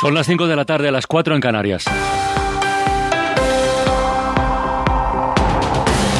Son las 5 de la tarde, a las 4 en Canarias.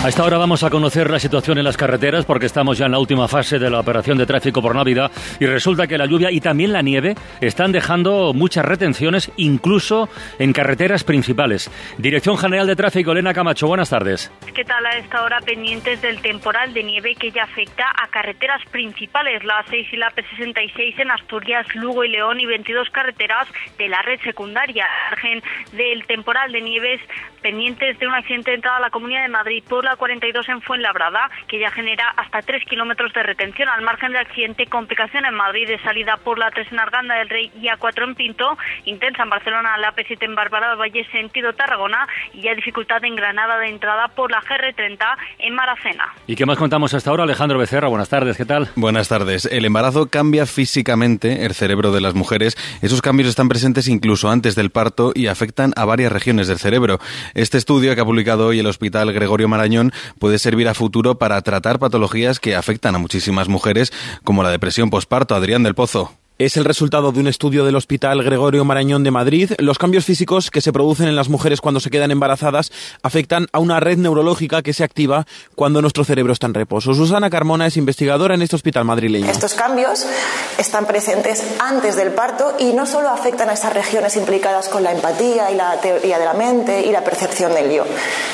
A esta hora vamos a conocer la situación en las carreteras porque estamos ya en la última fase de la operación de tráfico por Navidad y resulta que la lluvia y también la nieve están dejando muchas retenciones incluso en carreteras principales. Dirección General de Tráfico, Elena Camacho, buenas tardes. ¿Qué tal a esta hora pendientes del temporal de nieve que ya afecta a carreteras principales, la 6 y la P66 en Asturias, Lugo y León y 22 carreteras de la red secundaria? Margen del temporal de nieves pendientes de un accidente de entrada a la Comunidad de Madrid por la 42 en Fuenlabrada, que ya genera hasta 3 kilómetros de retención. Al margen del accidente, complicación en Madrid de salida por la 3 en Arganda del Rey y A4 en Pinto, intensa en Barcelona, la P7 en Bárbara del Valle, sentido Tarragona, y ya dificultad en Granada de entrada por la GR30 en Maracena. ¿Y qué más contamos hasta ahora? Alejandro Becerra, buenas tardes, ¿qué tal? Buenas tardes. El embarazo cambia físicamente el cerebro de las mujeres. Esos cambios están presentes incluso antes del parto y afectan a varias regiones del cerebro. Este estudio que ha publicado hoy el Hospital Gregorio Marañón puede servir a futuro para tratar patologías que afectan a muchísimas mujeres, como la depresión posparto. Adrián del Pozo. Es el resultado de un estudio del Hospital Gregorio Marañón de Madrid. Los cambios físicos que se producen en las mujeres cuando se quedan embarazadas afectan a una red neurológica que se activa cuando nuestro cerebro está en reposo. Susana Carmona es investigadora en este hospital madrileño. Estos cambios están presentes antes del parto y no solo afectan a esas regiones implicadas con la empatía y la teoría de la mente y la percepción del yo,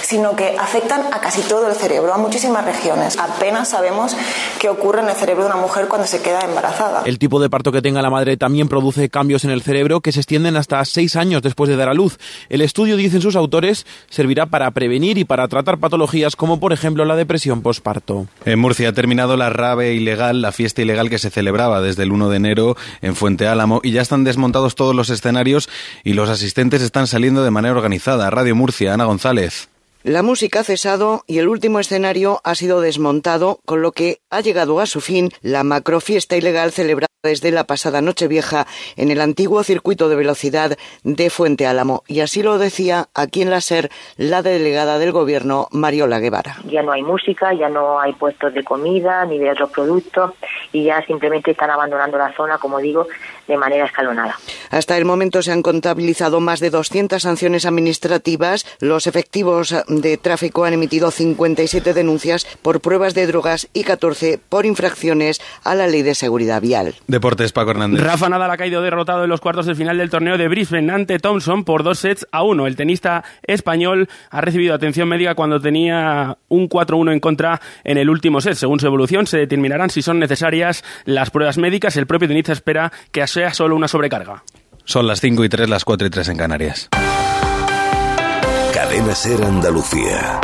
sino que afectan a casi todo el cerebro, a muchísimas regiones. Apenas sabemos qué ocurre en el cerebro de una mujer cuando se queda embarazada. El tipo de parto que tenga la madre también produce cambios en el cerebro que se extienden hasta seis años después de dar a luz. El estudio, dicen sus autores, servirá para prevenir y para tratar patologías como por ejemplo la depresión posparto. En Murcia ha terminado la rave ilegal, la fiesta ilegal que se celebraba desde el 1 de enero en Fuente Álamo y ya están desmontados todos los escenarios y los asistentes están saliendo de manera organizada. Radio Murcia, Ana González. La música ha cesado y el último escenario ha sido desmontado, con lo que ha llegado a su fin la macrofiesta ilegal celebrada desde la pasada Nochevieja en el antiguo circuito de velocidad de Fuente Álamo. Y así lo decía aquí en la SER la delegada del gobierno, Mariola Guevara. Ya no hay música, ya no hay puestos de comida ni de otros productos y ya simplemente están abandonando la zona, como digo, de manera escalonada. Hasta el momento se han contabilizado más de 200 sanciones administrativas. Los efectivos de tráfico han emitido 57 denuncias por pruebas de drogas y 14 por infracciones a la ley de seguridad vial. Deportes, Paco Hernández. Rafa Nadal ha caído derrotado en los cuartos de final del torneo de Brisbane ante Thompson por dos sets a uno. El tenista español ha recibido atención médica cuando tenía un 4-1 en contra en el último set. Según su evolución, se determinarán si son necesarias las pruebas médicas. El propio tenista espera que sea solo una sobrecarga. Son las 5 y 3, las 4 y 3 en Canarias. Cadena Ser Andalucía.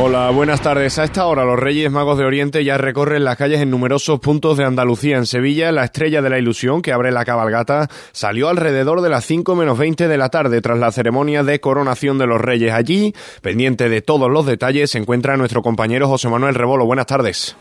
Hola, buenas tardes. A esta hora los Reyes Magos de Oriente ya recorren las calles en numerosos puntos de Andalucía. En Sevilla, la estrella de la ilusión que abre la cabalgata salió alrededor de las 5 menos 20 de la tarde tras la ceremonia de coronación de los Reyes. Allí, pendiente de todos los detalles, se encuentra nuestro compañero José Manuel Rebolo. Buenas tardes.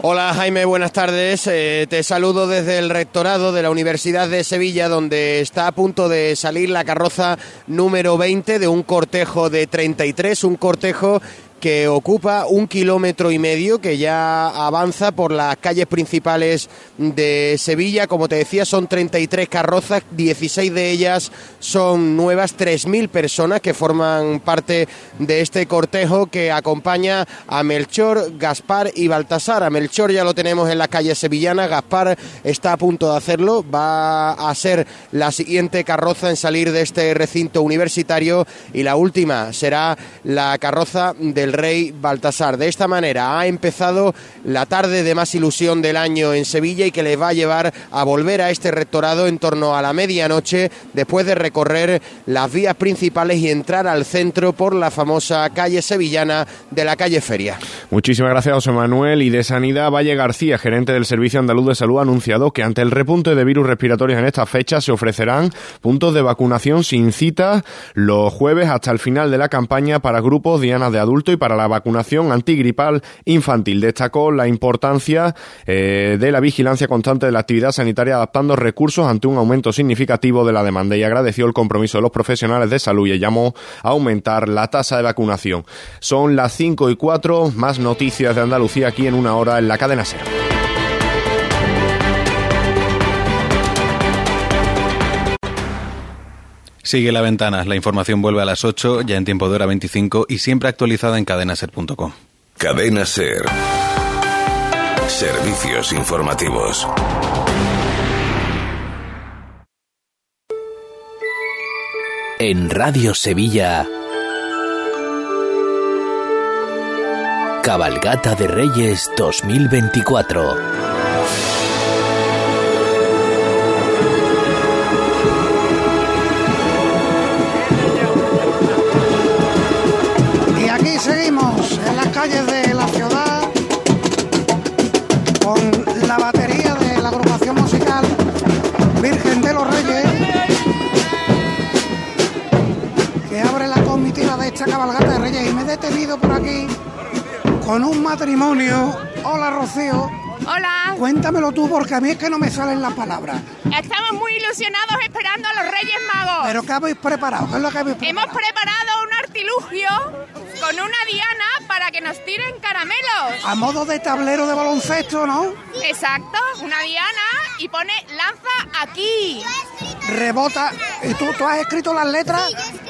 Hola Jaime, buenas tardes. Eh, te saludo desde el rectorado de la Universidad de Sevilla, donde está a punto de salir la carroza número 20 de un cortejo de 33, un cortejo que ocupa un kilómetro y medio, que ya avanza por las calles principales de Sevilla. Como te decía, son 33 carrozas, 16 de ellas son nuevas, 3.000 personas que forman parte de este cortejo que acompaña a Melchor, Gaspar y Baltasar. A Melchor ya lo tenemos en las calles sevillanas, Gaspar está a punto de hacerlo, va a ser la siguiente carroza en salir de este recinto universitario y la última será la carroza del rey Baltasar. De esta manera ha empezado la tarde de más ilusión del año en Sevilla y que le va a llevar a volver a este rectorado en torno a la medianoche después de recorrer las vías principales y entrar al centro por la famosa calle sevillana de la calle Feria. Muchísimas gracias, José Manuel. Y de Sanidad, Valle García, gerente del Servicio Andaluz de Salud, ha anunciado que ante el repunte de virus respiratorios en esta fecha se ofrecerán puntos de vacunación sin cita los jueves hasta el final de la campaña para grupos dianas de adulto y para la vacunación antigripal infantil. Destacó la importancia eh, de la vigilancia constante de la actividad sanitaria adaptando recursos ante un aumento significativo de la demanda y agradeció el compromiso de los profesionales de salud y llamó a aumentar la tasa de vacunación. Son las 5 y 4, más noticias de Andalucía aquí en una hora en la cadena SER. Sigue la ventana. La información vuelve a las 8, ya en tiempo de hora 25 y siempre actualizada en cadenaser.com. Cadena Ser. Servicios informativos. En Radio Sevilla. Cabalgata de Reyes 2024. Calles de la ciudad con la batería de la agrupación musical Virgen de los Reyes que abre la comitiva de esta cabalgata de Reyes y me he detenido por aquí con un matrimonio. Hola Rocío. Hola. Cuéntamelo tú porque a mí es que no me salen las palabras. Estamos muy ilusionados esperando a los Reyes Magos. ¿Pero qué habéis preparado? ¿Qué es lo que habéis preparado? Hemos preparado un artilugio con una diana para que nos tiren caramelos. A modo de tablero de baloncesto, ¿no? Exacto, una diana y pone lanza aquí. Rebota. ¿Y tú, tú has escrito las letras?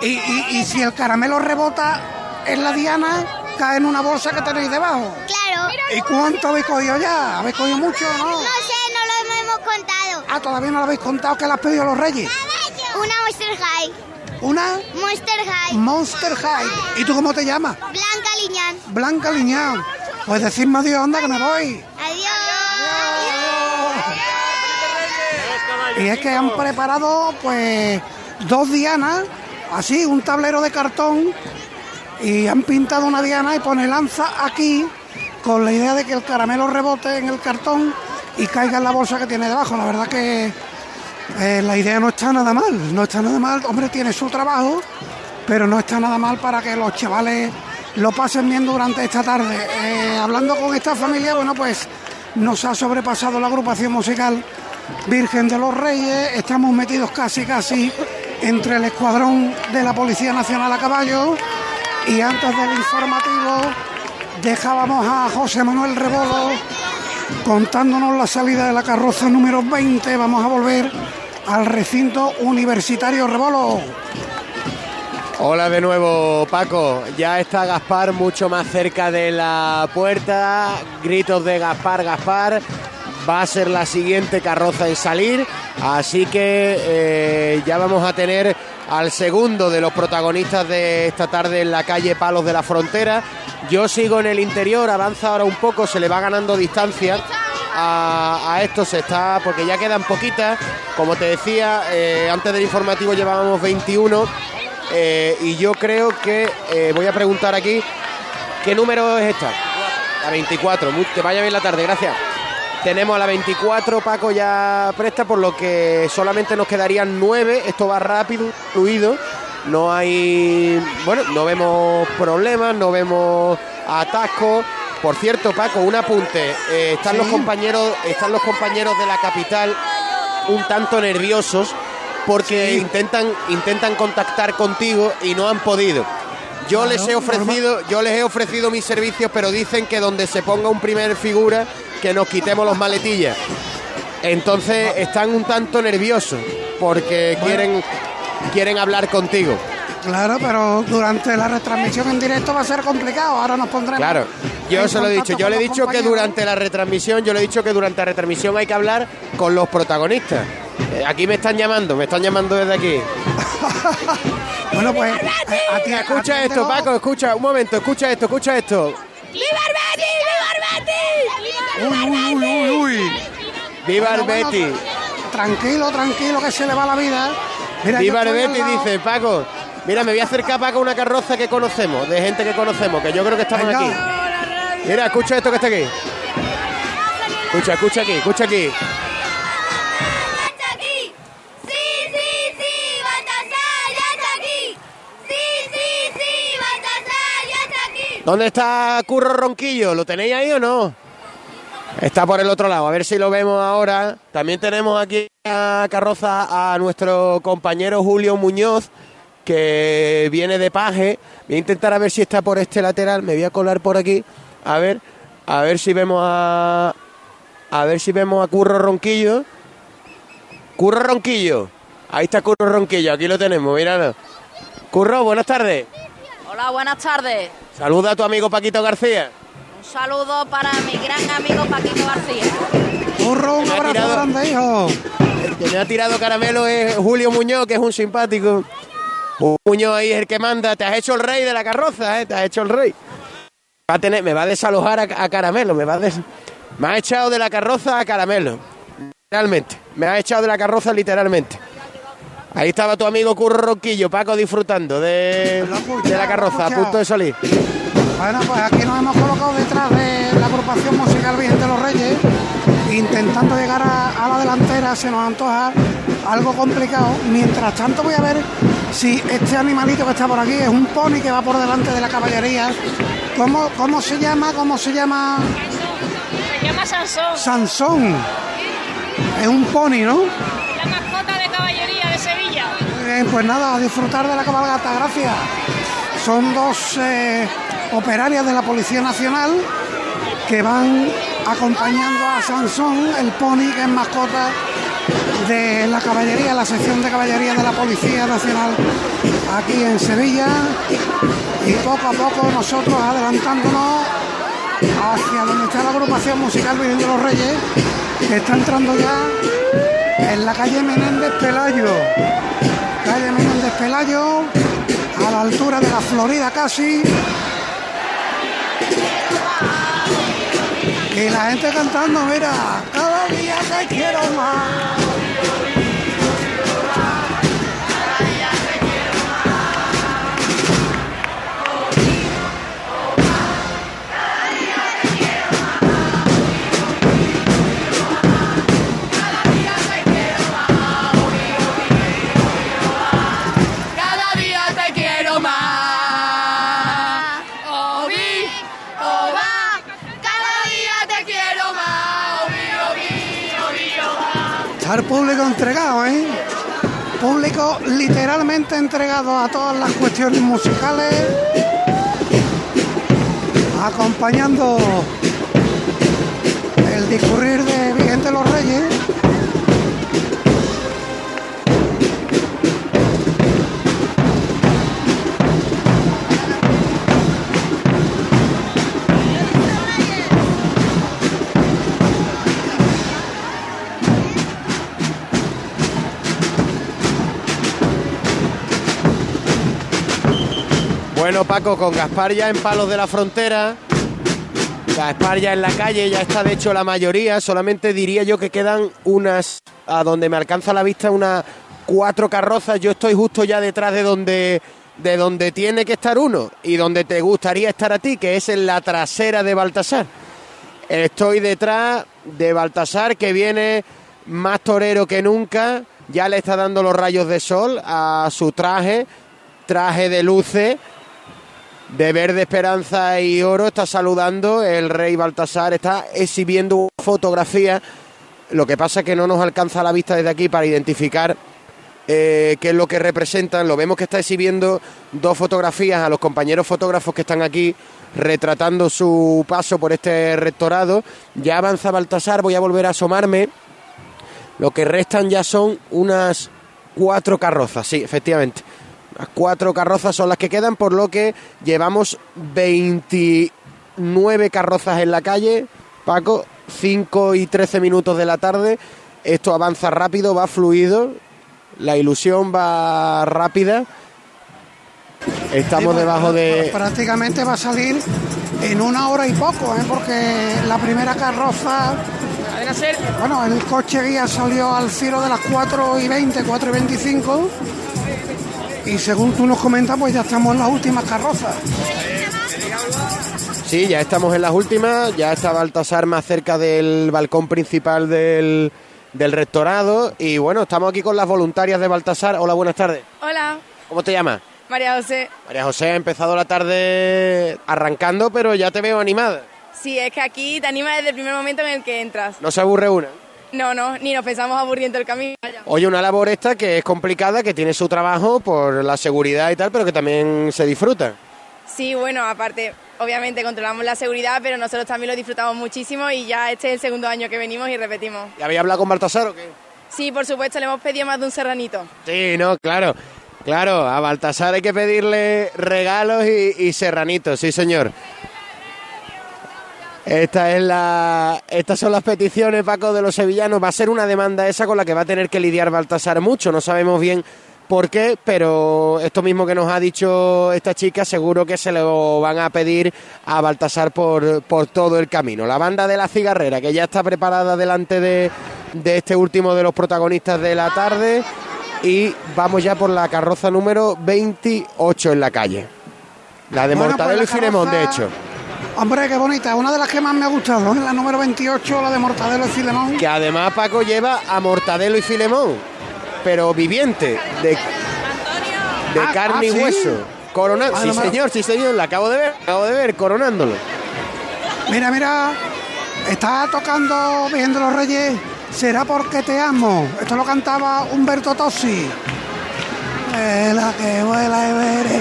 Y, y- y si el caramelo rebota en la diana, cae en una bolsa que tenéis debajo. Claro. ¿Y cuánto habéis cogido ya? ¿Habéis cogido mucho o no? No sé, no lo hemos contado. Ah, todavía no lo habéis contado que le has pedido a los reyes. Una Monster High. Una Monster High. Monster High. ¿Y tú cómo te llamas? Blanca Liñán. Blanca Liñán. Pues decidme adiós, anda que me voy. Y es que han preparado pues dos dianas, así, un tablero de cartón, y han pintado una diana y pone lanza aquí, con la idea de que el caramelo rebote en el cartón y caiga en la bolsa que tiene debajo. La verdad que eh, la idea no está nada mal, no está nada mal, hombre, tiene su trabajo, pero no está nada mal para que los chavales lo pasen bien durante esta tarde. Eh, hablando con esta familia, bueno, pues nos ha sobrepasado la agrupación musical Virgen de los Reyes, estamos metidos casi, casi entre el escuadrón de la Policía Nacional a caballo. Y antes del informativo dejábamos a José Manuel Rebolo contándonos la salida de la carroza número 20. Vamos a volver al recinto universitario Rebolo. Hola de nuevo, Paco. Ya está Gaspar mucho más cerca de la puerta. Gritos de Gaspar, Gaspar. Va a ser la siguiente carroza en salir. Así que eh, ya vamos a tener al segundo de los protagonistas de esta tarde en la calle Palos de la Frontera. Yo sigo en el interior, avanza ahora un poco, se le va ganando distancia. A, esto se está, porque ya quedan poquitas. Como te decía, eh, antes del informativo llevábamos 21. Eh, y yo creo que eh, voy a preguntar aquí qué número es esta. La 24. Muy- que vaya bien la tarde, gracias. Tenemos a la 24, Paco ya presta, por lo que solamente nos quedarían 9. Esto va rápido, fluido. No hay. Bueno, no vemos problemas, no vemos atascos. Por cierto, Paco, un apunte. Eh, están los compañeros, están los compañeros de la capital un tanto nerviosos porque intentan, intentan contactar contigo y no han podido. Yo Claro, les he ofrecido, yo les he ofrecido mis servicios, pero dicen que donde se ponga un primer figura, que nos quitemos los maletillas. Entonces están un tanto nerviosos porque quieren, quieren hablar contigo. Claro, pero durante la retransmisión en directo va a ser complicado. Ahora nos pondremos. Claro, yo se lo he dicho. Yo le he dicho que durante la retransmisión, yo le he dicho que durante la retransmisión hay que hablar con los protagonistas. Eh, aquí me están llamando, me están llamando desde aquí. Bueno, pues. eh, a ti- Escucha esto. Paco, escucha, un momento, escucha esto, escucha esto. ¡Viva el Betis! ¡Viva el Betis! Uy, uy, uy, uy. Viva el Bueno, bueno, Betis. Tranquilo, tranquilo, que se le va la vida. Mira, Betis, lado. dice Paco. Mira, me voy a acercar Paco a una carroza que conocemos, de gente que conocemos, que yo creo que estamos Venga. aquí. Mira, escucha esto que está aquí. Escucha, escucha aquí, escucha aquí. aquí! ¡Sí, sí, sí! ¡Baltasar ya está aquí! ¡Sí, sí, sí! ¡Baltasar ya está aquí! ¿Dónde está Curro Ronquillo? ¿Lo tenéis ahí o no? Está por el otro lado, a ver si lo vemos ahora. También tenemos aquí a carroza a nuestro compañero Julio Muñoz, que viene de paje. Voy a intentar a ver si está por este lateral. Me voy a colar por aquí. A ver, a ver si vemos a. A ver si vemos a Curro Ronquillo. Curro Ronquillo. Ahí está Curro Ronquillo, aquí lo tenemos, míralo. Curro, buenas tardes. Hola, buenas tardes. Saluda a tu amigo Paquito García. Un saludo para mi gran amigo Paquito García. Curro, un abrazo tirado- grande, hijo. El que me ha tirado caramelo es Julio Muñoz, que es un simpático. Muñoz ahí es el que manda. Te has hecho el rey de la carroza, ¿eh? Te has hecho el rey. Va a tener, me va a desalojar a, a caramelo. Me, va a des- me ha echado de la carroza a caramelo. Literalmente. Me ha echado de la carroza literalmente. Ahí estaba tu amigo Curro Ronquillo, Paco, disfrutando de, de la carroza, a punto de salir. Bueno, pues aquí nos hemos colocado detrás de la agrupación musical Virgen de los Reyes, intentando llegar a, a la delantera, se nos antoja algo complicado. Mientras tanto voy a ver si este animalito que está por aquí es un pony que va por delante de la caballería. ¿Cómo, cómo se llama? ¿Cómo se llama? Se llama Sansón. Sansón. Es un pony, ¿no? La mascota de caballería de Sevilla. Pues nada, a disfrutar de la cabalgata, gracias. Son dos eh, operarias de la Policía Nacional que van acompañando a Sansón, el pony que es mascota de la caballería, la sección de caballería de la Policía Nacional aquí en Sevilla. Y poco a poco nosotros adelantándonos hacia donde está la agrupación musical Virgen los Reyes, que está entrando ya en la calle Menéndez Pelayo. Calle Menéndez Pelayo, a la altura de la Florida casi. Y la gente cantando, mira, cada día te quiero más. Está público entregado, ¿eh? Público literalmente entregado a todas las cuestiones musicales, acompañando el discurrir de Virgen de los Reyes. Bueno, Paco, con Gaspar ya en Palos de la Frontera. Gaspar ya en la calle, ya está de hecho la mayoría. Solamente diría yo que quedan unas, a donde me alcanza la vista, unas cuatro carrozas. Yo estoy justo ya detrás de donde, de donde tiene que estar uno y donde te gustaría estar a ti, que es en la trasera de Baltasar. Estoy detrás de Baltasar, que viene más torero que nunca. Ya le está dando los rayos de sol a su traje, traje de luces de verde esperanza y oro está saludando el rey Baltasar está exhibiendo fotografía. Lo que pasa es que no nos alcanza la vista desde aquí para identificar eh, qué es lo que representan. Lo vemos que está exhibiendo dos fotografías a los compañeros fotógrafos que están aquí retratando su paso por este rectorado. Ya avanza Baltasar voy a volver a asomarme. Lo que restan ya son unas cuatro carrozas sí efectivamente las cuatro carrozas son las que quedan, por lo que llevamos 29 carrozas en la calle. Paco, 5 y 13 minutos de la tarde. Esto avanza rápido, va fluido. La ilusión va rápida. Estamos debajo de... Prácticamente va a salir en una hora y poco, ¿eh? porque la primera carroza. Bueno, el coche guía salió al filo de las 4 y 20, 4 y 25. Y según tú nos comentas, pues ya estamos en las últimas carrozas. Sí, ya estamos en las últimas. Ya está Baltasar más cerca del balcón principal del, del rectorado. Y bueno, estamos aquí con las voluntarias de Baltasar. Hola, buenas tardes. Hola, ¿Cómo te llamas? María José. María José ha empezado la tarde arrancando, pero ya te veo animada. Sí, es que aquí te anima desde el primer momento en el que entras. No se aburre una. No, no, ni nos pensamos aburriendo el camino. Oye, una labor esta que es complicada, que tiene su trabajo por la seguridad y tal, pero que también se disfruta. Sí, bueno, aparte, obviamente controlamos la seguridad, pero nosotros también lo disfrutamos muchísimo y ya este es el segundo año que venimos y repetimos. ¿Y había hablado con Baltasar o qué? Sí, por supuesto, le hemos pedido más de un serranito. Sí, no, claro. Claro, a Baltasar hay que pedirle regalos y, y serranitos, sí señor. Esta es la, estas son las peticiones, Paco, de los sevillanos. Va a ser una demanda esa con la que va a tener que lidiar Baltasar mucho. No sabemos bien por qué, pero esto mismo que nos ha dicho esta chica, seguro que se lo van a pedir a Baltasar por, por todo el camino. La banda de la cigarrera, que ya está preparada delante de, de este último de los protagonistas de la tarde. Y vamos ya por la carroza número 28 en la calle. La de Bueno, Mortadelo pues y Filemón, de hecho. Hombre, qué bonita. Una de las que más me ha gustado, ¿eh? la número 28, la de Mortadelo y Filemón. Que además Paco lleva a Mortadelo y Filemón, pero viviente, de, de Ah, carne y ah, ¿sí? hueso. Coronando. Ah, Sí, señor, sí, señor, la acabo de ver, acabo de ver, coronándolo. Mira, mira, está tocando Virgen de los Reyes. Será porque te amo. Esto lo cantaba Humberto Tossi. la que vuela y veré.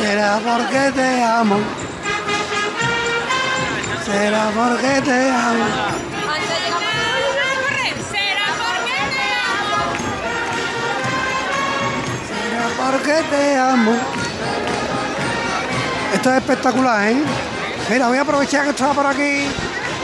Será porque te amo. Será porque te amo. Será porque te amo. Esto es espectacular, ¿eh? Mira, voy a aprovechar que estaba por aquí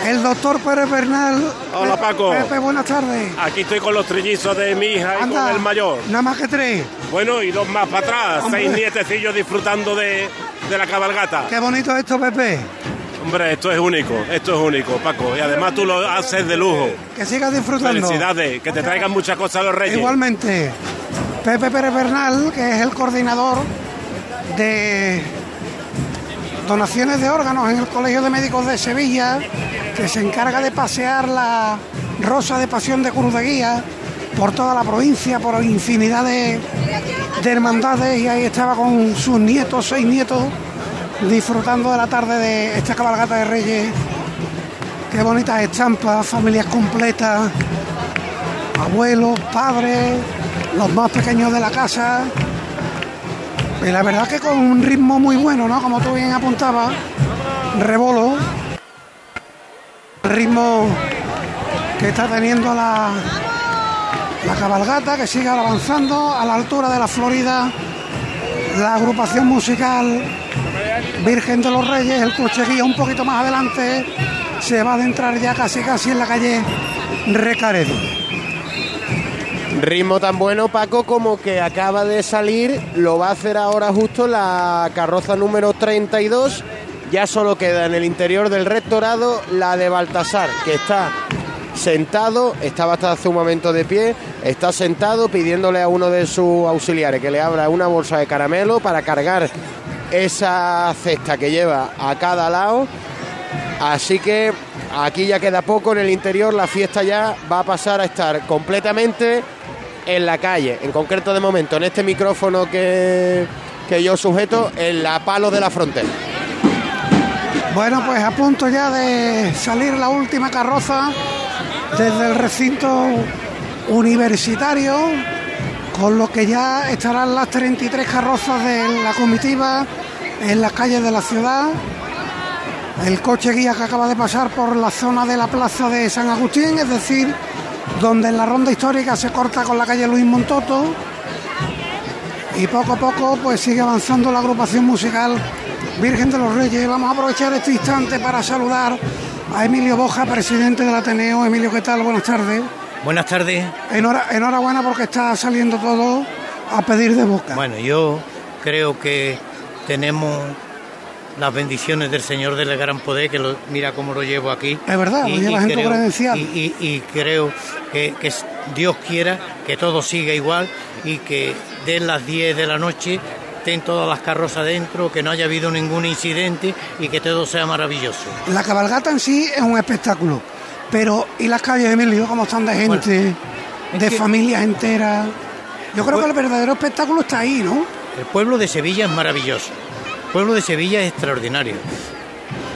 el doctor Pérez Bernal. Hola, Paco. Pepe, buenas tardes. Aquí estoy con los trillizos de mi hija y Anda, con el mayor. Nada más que tres. Bueno, y dos más para atrás, Hombre. seis nietecillos disfrutando de, de la cabalgata. Qué bonito esto, Pepe. Hombre, esto es único, esto es único, Paco. Y además tú lo haces de lujo. Que sigas disfrutando. Felicidades, que te traigan muchas cosas los reyes. Igualmente, Pepe Pérez Bernal, que es el coordinador de donaciones de órganos en el Colegio de Médicos de Sevilla, que se encarga de pasear la Rosa de Pasión de Cruz de Guía por toda la provincia, por infinidad de, de hermandades, y ahí estaba con sus nietos, seis nietos, disfrutando de la tarde de esta cabalgata de Reyes. Qué bonitas estampas, familias completas, abuelos, padres, los más pequeños de la casa. Y la verdad que con un ritmo muy bueno, ¿no? Como tú bien apuntabas, rebolo. Ritmo que está teniendo la, la cabalgata, que sigue avanzando a la altura de la Florida. La agrupación musical Virgen de los Reyes, el coche guía un poquito más adelante, se va a adentrar ya casi casi en la calle Recaredo. Ritmo tan bueno, Paco, como que acaba de salir, lo va a hacer ahora justo la carroza número 32. Ya solo queda en el interior del rectorado la de Baltasar, que está sentado, estaba hasta hace un momento de pie, está sentado pidiéndole a uno de sus auxiliares que le abra una bolsa de caramelo para cargar esa cesta que lleva a cada lado. Así que aquí ya queda poco en el interior, la fiesta ya va a pasar a estar completamente en la calle, en concreto de momento en este micrófono que, que yo sujeto en la palo de la frontera. Bueno, pues a punto ya de salir la última carroza desde el recinto universitario, con lo que ya estarán las 33 carrozas de la comitiva en las calles de la ciudad. El coche guía que acaba de pasar por la zona de la plaza de San Agustín, es decir, donde en la ronda histórica se corta con la calle Luis Montoto. Y poco a poco pues sigue avanzando la agrupación musical Virgen de los Reyes. Vamos a aprovechar este instante para saludar a Emilio Boja, presidente del Ateneo. Emilio, ¿qué tal? Buenas tardes. Buenas tardes. Enhora- enhorabuena porque está saliendo todo a pedir de boca. Bueno, yo creo que tenemos las bendiciones del Señor del Gran Poder, que lo- mira cómo lo llevo aquí. Es verdad, lo llevas en tu credencial. Y, y- y creo que, que Dios quiera que todo siga igual y que den las 10 de la noche, estén todas las carrozas dentro, que no haya habido ningún incidente y que todo sea maravilloso. La cabalgata en sí es un espectáculo. Pero, ¿y las calles, Emilio? ¿Cómo están de gente? de que- familias enteras. Yo creo que el verdadero espectáculo está ahí, ¿no? El pueblo de Sevilla es maravilloso. El pueblo de Sevilla es extraordinario.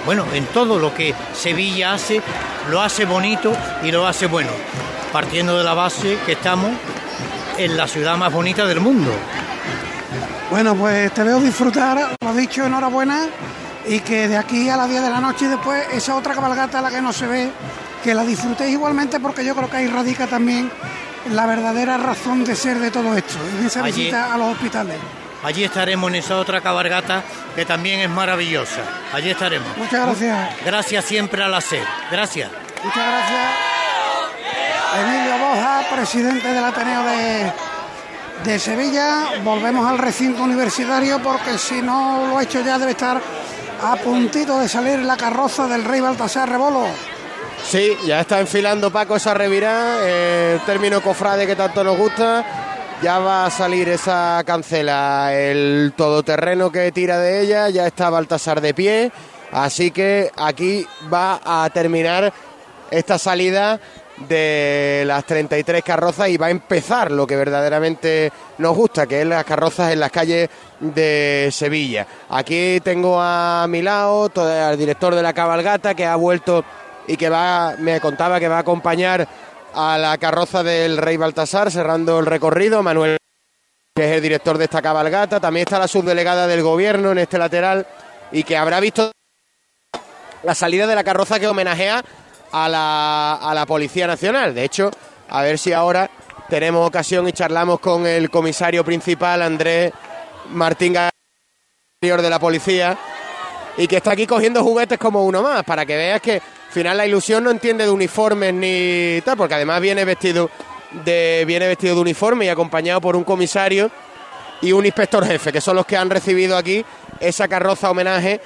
Bueno, en todo lo que Sevilla hace, lo hace bonito y lo hace bueno. Partiendo de la base que estamos en la ciudad más bonita del mundo. Bueno, pues te veo disfrutar, lo dicho, enhorabuena, y que de aquí a las 10 de la noche y después esa otra cabalgata, la que no se ve, que la disfrutéis igualmente porque yo creo que ahí radica también la verdadera razón de ser de todo esto, en esa Allí- visita a los hospitales. Allí estaremos en esa otra cabalgata que también es maravillosa. Allí estaremos. Muchas gracias. Gracias siempre a la SER. Gracias. Muchas gracias. Emilio Boja, presidente del Ateneo de, de Sevilla. Volvemos al recinto universitario porque si no lo ha hecho ya debe estar a puntito de salir la carroza del rey Baltasar Rebolo. Sí, ya está enfilando Paco esa revirá, eh, el término cofrade que tanto nos gusta. Ya va a salir esa cancela, el todoterreno que tira de ella, ya está Baltasar de pie. Así que aquí va a terminar esta salida de las 33 carrozas y va a empezar lo que verdaderamente nos gusta, que es las carrozas en las calles de Sevilla. Aquí tengo a mi lado al director de la cabalgata que ha vuelto y que va, me contaba que va a acompañar a la carroza del Rey Baltasar cerrando el recorrido, Manuel que es el director de esta cabalgata, también está la subdelegada del gobierno en este lateral y que habrá visto la salida de la carroza que homenajea a la, a la Policía Nacional. De hecho, a ver si ahora tenemos ocasión y charlamos con el comisario principal, Andrés Martín García, de la policía, y que está aquí cogiendo juguetes como uno más, para que veas que al final la ilusión no entiende de uniformes ni tal, porque además viene vestido de, viene vestido de uniforme y acompañado por un comisario y un inspector jefe, que son los que han recibido aquí esa carroza homenaje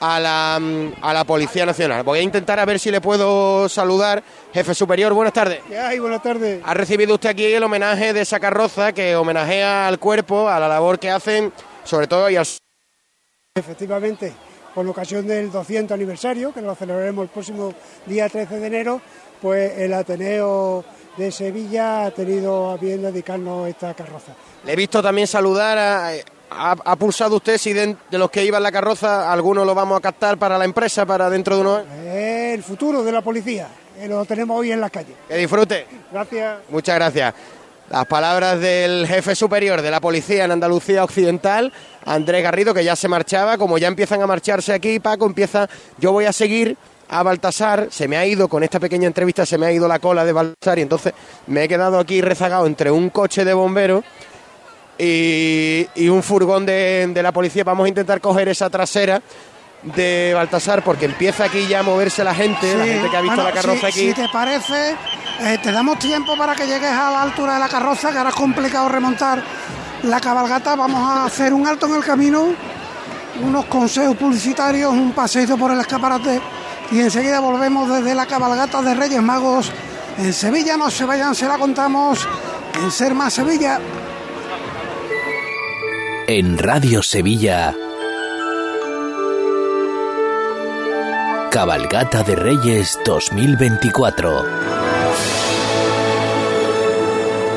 a la, mm, a la Policía Nacional. Voy a intentar a ver si le puedo saludar. Jefe superior, buenas tardes. ¿Qué hay? Buenas tardes. Ha recibido usted aquí el homenaje de esa carroza que homenajea al cuerpo, a la labor que hacen, sobre todo y al Efectivamente, con ocasión del 200 aniversario, que lo celebraremos el próximo día 13 de enero, pues el Ateneo de Sevilla ha tenido a bien dedicarnos esta carroza. Le he visto también saludar, a- ha, ha pulsado usted si de, de los que iban en la carroza, algunos lo vamos a captar para la empresa, para dentro de unos... El futuro de la policía, que lo tenemos hoy en las calles. Que disfrute. Gracias. Muchas gracias. Las palabras del jefe superior de la policía en Andalucía Occidental, Andrés Garrido, que ya se marchaba. Como ya empiezan a marcharse aquí, Paco empieza. Yo voy a seguir a Baltasar. Se me ha ido, con esta pequeña entrevista, se me ha ido la cola de Baltasar y entonces me he quedado aquí rezagado entre un coche de bomberos y, y un furgón de, de la policía. Vamos a intentar coger esa trasera de Baltasar porque empieza aquí ya a moverse la gente, la gente que ha visto bueno, la carroza si, aquí. Si te parece, eh, te damos tiempo para que llegues a la altura de la carroza, que ahora es complicado remontar la cabalgata. Vamos a hacer un alto en el camino, unos consejos publicitarios, un paseito por el escaparate y enseguida volvemos desde la cabalgata de Reyes Magos en Sevilla. No se vayan, se la contamos en Ser Más Sevilla. En Radio Sevilla. Cabalgata de Reyes 2024.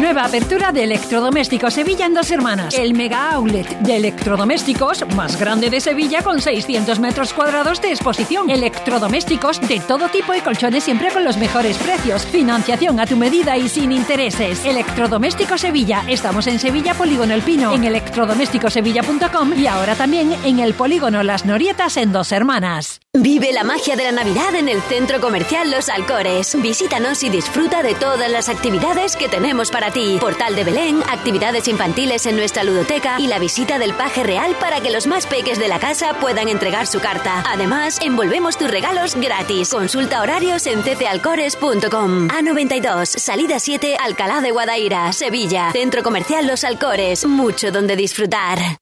Nueva apertura de Electrodomésticos Sevilla en dos hermanas. El mega outlet de electrodomésticos más grande de Sevilla con 600 metros cuadrados de exposición. Electrodomésticos de todo tipo y colchones siempre con los mejores precios. Financiación a tu medida y sin intereses. Electrodomésticos Sevilla. Estamos en Sevilla Polígono El Pino, en electrodomésticosevilla.com y ahora también en el Polígono Las Norietas en dos hermanas. Vive la magia de la Navidad en el Centro Comercial Los Alcores. Visítanos y disfruta de todas las actividades que tenemos para Portal de Belén, actividades infantiles en nuestra ludoteca y la visita del paje real para que los más peques de la casa puedan entregar su carta. Además, envolvemos tus regalos gratis. Consulta horarios en ccalcores.com. A92, salida 7, Alcalá de Guadaira, Sevilla. Centro Comercial Los Alcores. Mucho donde disfrutar.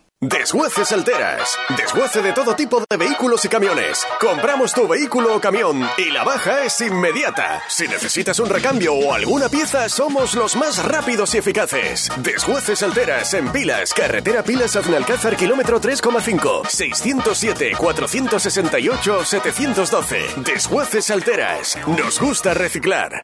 Desguaces Alteras. Desguace de todo tipo de vehículos y camiones. Compramos tu vehículo o camión y la baja es inmediata. Si necesitas un recambio o alguna pieza, somos los más rápidos y eficaces. Desguaces Alteras en Pilas, carretera Pilas Aznalcázar, kilómetro 3,5. 607-468-712. Desguaces Alteras. Nos gusta reciclar.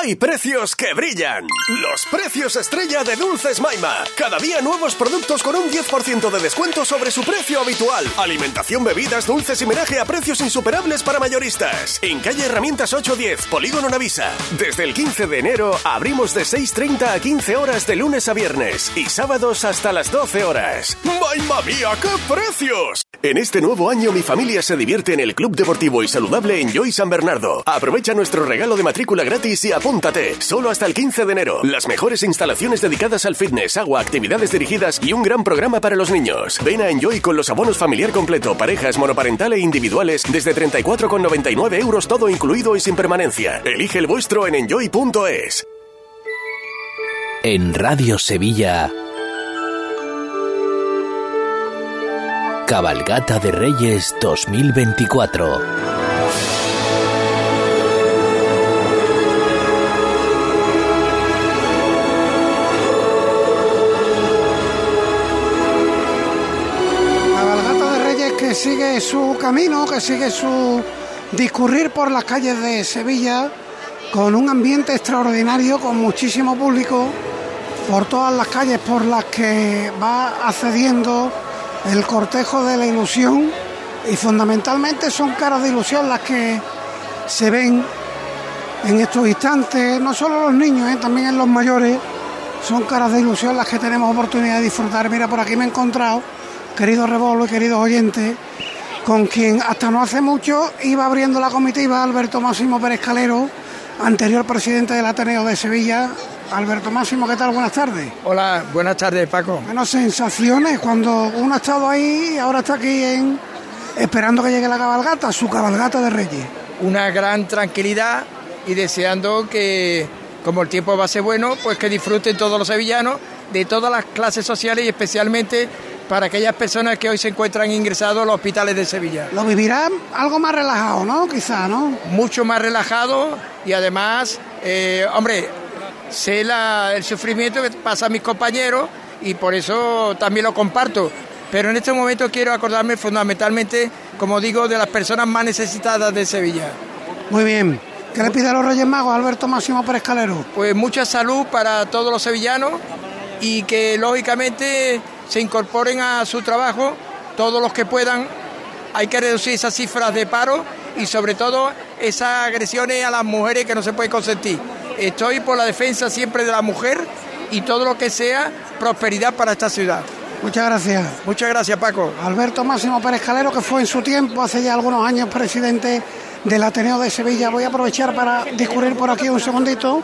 ¡Hay precios que brillan! Los precios estrella de Dulces Maima. Cada día nuevos productos con un 10% de descuento sobre su precio habitual. Alimentación, bebidas, dulces y menaje a precios insuperables para mayoristas. En calle Herramientas 810, Polígono Navisa. Desde el 15 de enero abrimos de 6.30 a 15 horas de lunes a viernes y sábados hasta las 12 horas. ¡Maima mía, qué precios! En este nuevo año mi familia se divierte en el Club Deportivo y Saludable en Joy San Bernardo. Aprovecha nuestro regalo de matrícula gratis y apúntate. Solo hasta el 15 de enero. Las mejores instalaciones dedicadas al fitness, agua, actividades dirigidas y un gran programa para los niños. Ven a Enjoy con los abonos familiar completo, parejas, monoparental e individuales desde 34,99 euros todo incluido y sin permanencia. Elige el vuestro en enjoy.es. En Radio Sevilla. Cabalgata de Reyes 2024. Su camino, que sigue su discurrir por las calles de Sevilla con un ambiente extraordinario, con muchísimo público por todas las calles por las que va accediendo el cortejo de la ilusión y fundamentalmente son caras de ilusión las que se ven en estos instantes, no solo los niños, ¿eh? también en los mayores, son caras de ilusión las que tenemos oportunidad de disfrutar. Mira, por aquí me he encontrado, querido Rebolo y queridos oyentes, con quien hasta no hace mucho iba abriendo la comitiva Alberto Máximo Pérez Calero, anterior presidente del Ateneo de Sevilla. Alberto Máximo, ¿qué tal? Buenas tardes. Hola, buenas tardes, Paco. Menos sensaciones cuando uno ha estado ahí y ahora está aquí en esperando que llegue la cabalgata, su cabalgata de Reyes. Una gran tranquilidad y deseando que, como el tiempo va a ser bueno, pues que disfruten todos los sevillanos de todas las clases sociales y especialmente para aquellas personas que hoy se encuentran ingresados a los hospitales de Sevilla. Lo vivirán algo más relajado, ¿no? Quizá, ¿no? Mucho más relajado y además, eh, hombre, sé la- el sufrimiento que pasan mis compañeros y por eso también lo comparto. Pero en este momento quiero acordarme fundamentalmente, como digo, de las personas más necesitadas de Sevilla. Muy bien. ¿Qué le pide a los Reyes Magos, Alberto Máximo Pérez Calero? Pues mucha salud para todos los sevillanos y que lógicamente se incorporen a su trabajo todos los que puedan. Hay que reducir esas cifras de paro y sobre todo esas agresiones a las mujeres que no se puede consentir. Estoy por la defensa siempre de la mujer y todo lo que sea prosperidad para esta ciudad. Muchas gracias. Muchas gracias, Paco. Alberto Máximo Pérez Calero, que fue en su tiempo, hace ya algunos años, presidente del Ateneo de Sevilla. Voy a aprovechar para discurrir por aquí un segundito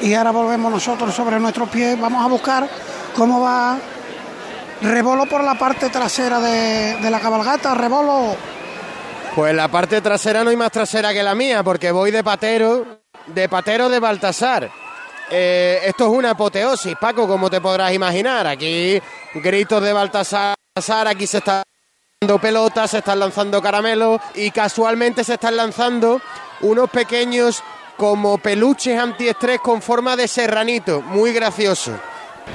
y ahora volvemos nosotros sobre nuestros pies. Vamos a buscar cómo va Rebolo por la parte trasera de, de la cabalgata. Rebolo, Pues la parte trasera no hay más trasera que la mía, porque voy de patero, de patero de Baltasar. Eh, esto es una apoteosis, Paco, como te podrás imaginar. Aquí gritos de Baltasar, aquí se está lanzando pelotas, se están lanzando caramelos y casualmente se están lanzando unos pequeños como peluches antiestrés con forma de serranito, muy gracioso.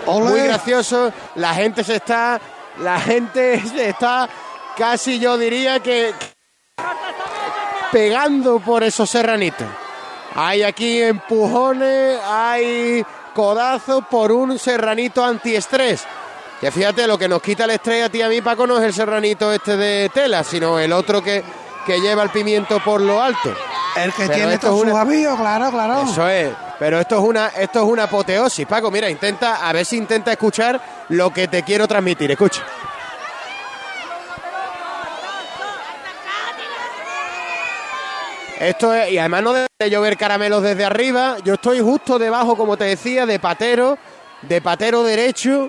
Muy gracioso, la gente se está, la gente está casi yo diría que pegando por esos serranitos. Hay aquí empujones, hay codazos por un serranito antiestrés. Que fíjate, lo que nos quita el estrella a ti a mí, Paco, no es el serranito este de tela, sino el otro que, que lleva el pimiento por lo alto. El que Pero tiene esto todo es su una- avío, claro, claro. Eso es, pero esto es una esto es una apoteosis, Paco. Mira, intenta, a ver si intenta escuchar lo que te quiero transmitir. Escucha. Esto es, y además no de llover caramelos desde arriba. Yo estoy justo debajo, como te decía, de patero, de patero derecho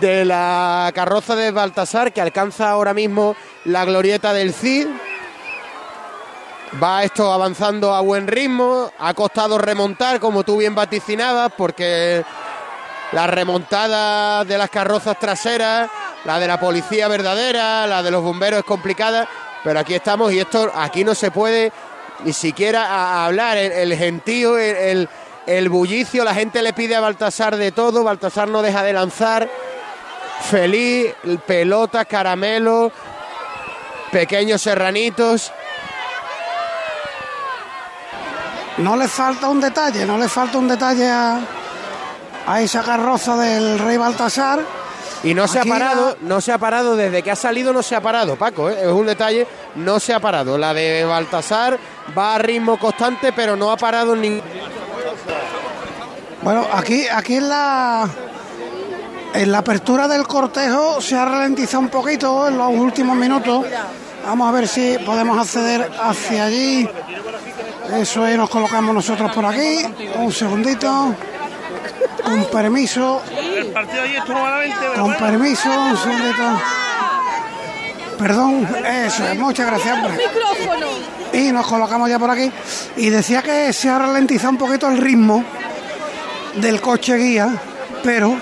de la carroza de Baltasar que alcanza ahora mismo la glorieta del Cid. Va esto avanzando a buen ritmo. Ha costado remontar, como tú bien vaticinabas, porque la remontada de las carrozas traseras, la de la policía verdadera, la de los bomberos es complicada. Pero aquí estamos y esto aquí no se puede ni siquiera hablar. El, gentío, el, bullicio, la gente le pide a Baltasar de todo. Baltasar no deja de lanzar. Feliz, pelotas, caramelos, pequeños serranitos. No le falta un detalle, no le falta un detalle a, a esa carroza del rey Baltasar. Y no se ha parado, no se ha parado desde que ha salido, no se ha parado, Paco, ¿eh? es un detalle, no se ha parado. La de Baltasar va a ritmo constante, pero no ha parado ni. Bueno, aquí, aquí en la en la apertura del cortejo se ha ralentizado un poquito en los últimos minutos. Vamos a ver si podemos acceder hacia allí. Eso es, nos colocamos nosotros por aquí. Un segundito. Con permiso. El partido allí estuvo Con permiso, un segundito. Perdón, eso es, muchas gracias. Y nos colocamos ya por aquí. Y decía que se ha ralentizado un poquito el ritmo del coche guía, pero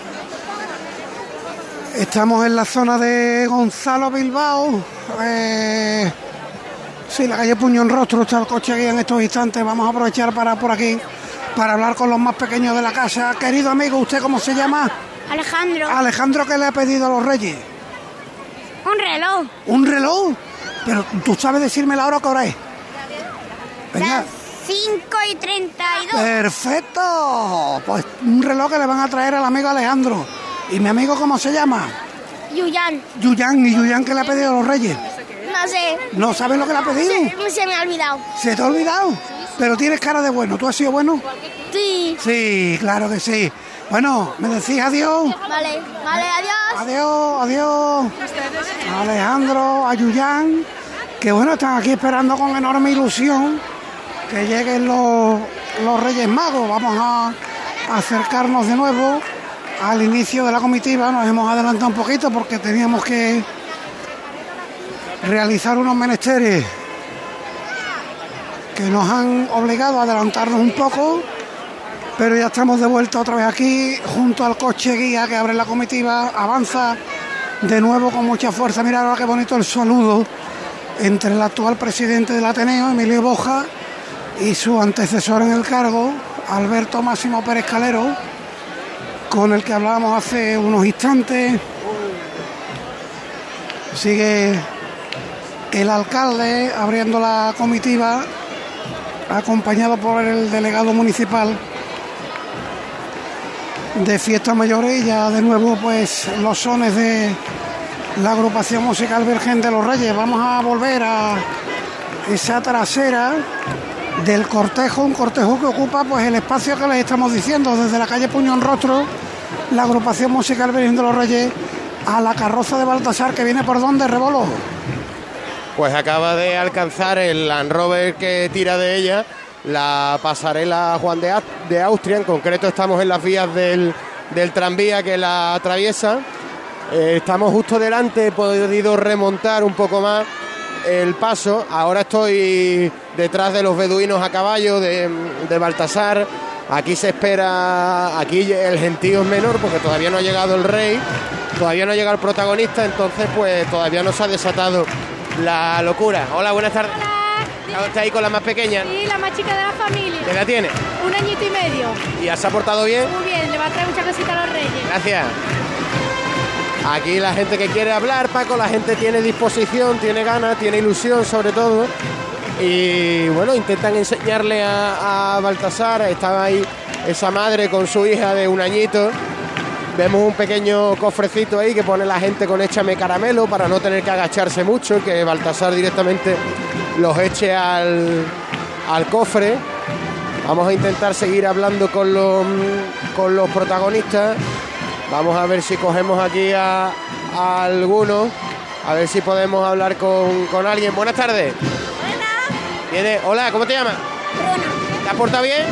estamos en la zona de Gonzalo Bilbao. Eh, sí, la calle Puño en Rostro está el coche guía en estos instantes. Vamos a aprovechar para por aquí para hablar con los más pequeños de la casa. Querido amigo, ¿usted cómo se llama? Alejandro. Alejandro, ¿qué le ha pedido a los reyes? Un reloj. ¿Un reloj? Pero tú sabes decirme la hora que hora es. Venga. Las 5 y 32. Perfecto. Pues un reloj que le van a traer al amigo Alejandro. ¿Y mi amigo cómo se llama? Yuyan. Yuyan. ¿Y Yuyan qué le ha pedido a los reyes? No sé. ¿No sabes lo que le ha pedido? Se, se me ha olvidado. ¿Se te ha olvidado? Pero tienes cara de bueno. ¿Tú has sido bueno? Sí. Sí, claro que sí. Bueno, ¿me decís adiós? Vale, vale, adiós. Adiós, adiós. Alejandro, a que bueno, están aquí esperando con enorme ilusión que lleguen los, los Reyes Magos. Vamos a acercarnos de nuevo al inicio de la comitiva. Nos hemos adelantado un poquito porque teníamos que realizar unos menesteres que nos han obligado a adelantarnos un poco. Pero ya estamos de vuelta otra vez aquí, junto al coche guía que abre la comitiva, avanza de nuevo con mucha fuerza. Mira ahora qué bonito el saludo entre el actual presidente del Ateneo, Emilio Boja, y su antecesor en el cargo, Alberto Máximo Pérez Calero, con el que hablábamos hace unos instantes. Sigue el alcalde abriendo la comitiva, acompañado por el delegado municipal de fiestas mayores ya de nuevo pues los sones de la agrupación musical Virgen de los Reyes. Vamos a volver a esa trasera del cortejo, un cortejo que ocupa pues el espacio que les estamos diciendo, desde la calle Puño en Rostro, la agrupación musical Virgen de los Reyes, a la carroza de Baltasar que viene por donde Rebolo. Pues acaba de alcanzar el Land Rover que tira de ella la pasarela Juan de, de Austria. En concreto estamos en las vías del, del tranvía que la atraviesa. Eh, estamos justo delante, he podido remontar un poco más el paso. Ahora estoy detrás de los beduinos a caballo de, de Baltasar. Aquí se espera, aquí el gentío es menor porque todavía no ha llegado el rey, todavía no ha llegado el protagonista, entonces pues todavía no se ha desatado la locura. Hola, buenas tardes. ¿Está ahí con la más pequeña? Y la más chica de la familia. ¿Qué edad tiene? Un añito y medio. ¿Y se ha portado bien? Muy bien, le va a traer muchas cositas a los reyes. Gracias. Aquí la gente que quiere hablar, Paco, la gente tiene disposición, tiene ganas, tiene ilusión sobre todo. Y bueno, intentan enseñarle a, a Baltasar, estaba ahí esa madre con su hija de un añito, Vemos un pequeño cofrecito ahí que pone la gente con échame caramelo para no tener que agacharse mucho, que Baltasar directamente los eche al, al cofre. Vamos a intentar seguir hablando con los, con los protagonistas. Vamos a ver si cogemos aquí a, a alguno. A ver si podemos hablar con, con alguien. Buenas tardes. Viene, hola, ¿cómo te llamas? ¿Te has portado bien?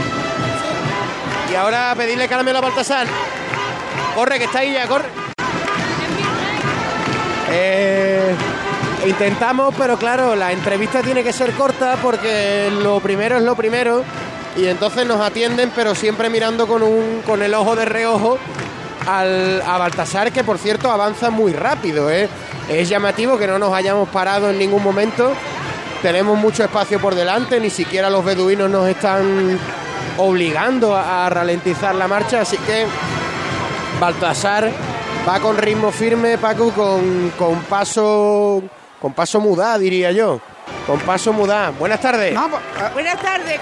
Y ahora pedirle caramelo a Baltasar. Corre, que está ahí ya, corre. Eh, intentamos, pero claro, la entrevista tiene que ser corta porque lo primero es lo primero. Y entonces nos atienden, pero siempre mirando con, un, con el ojo de reojo al, a Baltasar, que por cierto avanza muy rápido. ¿eh? Es llamativo que no nos hayamos parado en ningún momento. Tenemos mucho espacio por delante, ni siquiera los beduinos nos están obligando a, a ralentizar la marcha, así que Baltasar va con ritmo firme, Paco, con, con paso con paso mudá, diría yo. Con paso mudá. Buenas tardes. Buenas tardes.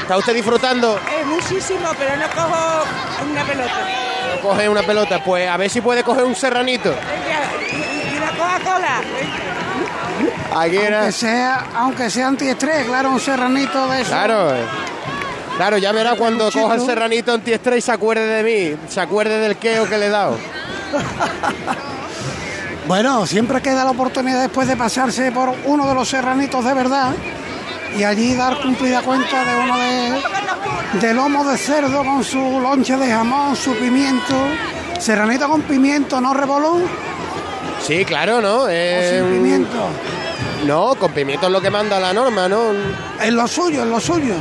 ¿Está, usted disfrutando? Es muchísimo, pero no cojo una pelota. Coge una pelota, pues a ver si puede coger un serranito. Y una Coca-Cola. Aquí era. Aunque sea, aunque sea antiestrés, claro, un serranito de eso. Claro, eh. Claro, ya verá cuando coja el serranito antiestrés y se acuerde de mí, se acuerde del queo que le he dado. Bueno, siempre queda la oportunidad después de pasarse por uno de los serranitos de verdad y allí dar cumplida cuenta de uno de, de lomo de cerdo con su lonche de jamón, su pimiento. Serranito con pimiento, no revolón. Sí, claro, ¿no? Eh, sin pimiento. No, con pimiento es lo que manda la norma, ¿no? Es lo suyo, es lo suyo.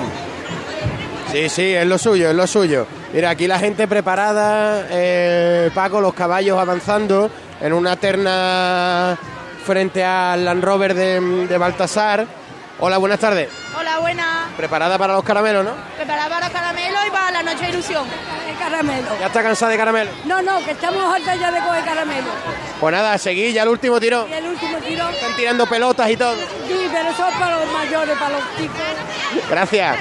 Sí, sí, es lo suyo, es lo suyo. Mira, aquí la gente preparada, eh, Paco, los caballos avanzando en una terna frente al Land Rover de, de Baltasar. Hola, buenas tardes. Hola, buena. Preparada para los caramelos, ¿no? Preparada para caramelo y para la noche de ilusión. El caramelo. ¿Ya está cansada de caramelo? No, no, que estamos hartas ya de coger caramelo. Pues nada, seguí ya el último tiro. Y el último tiro. Están tirando pelotas y todo. Sí, pero eso es para los mayores, para los chicos. Gracias.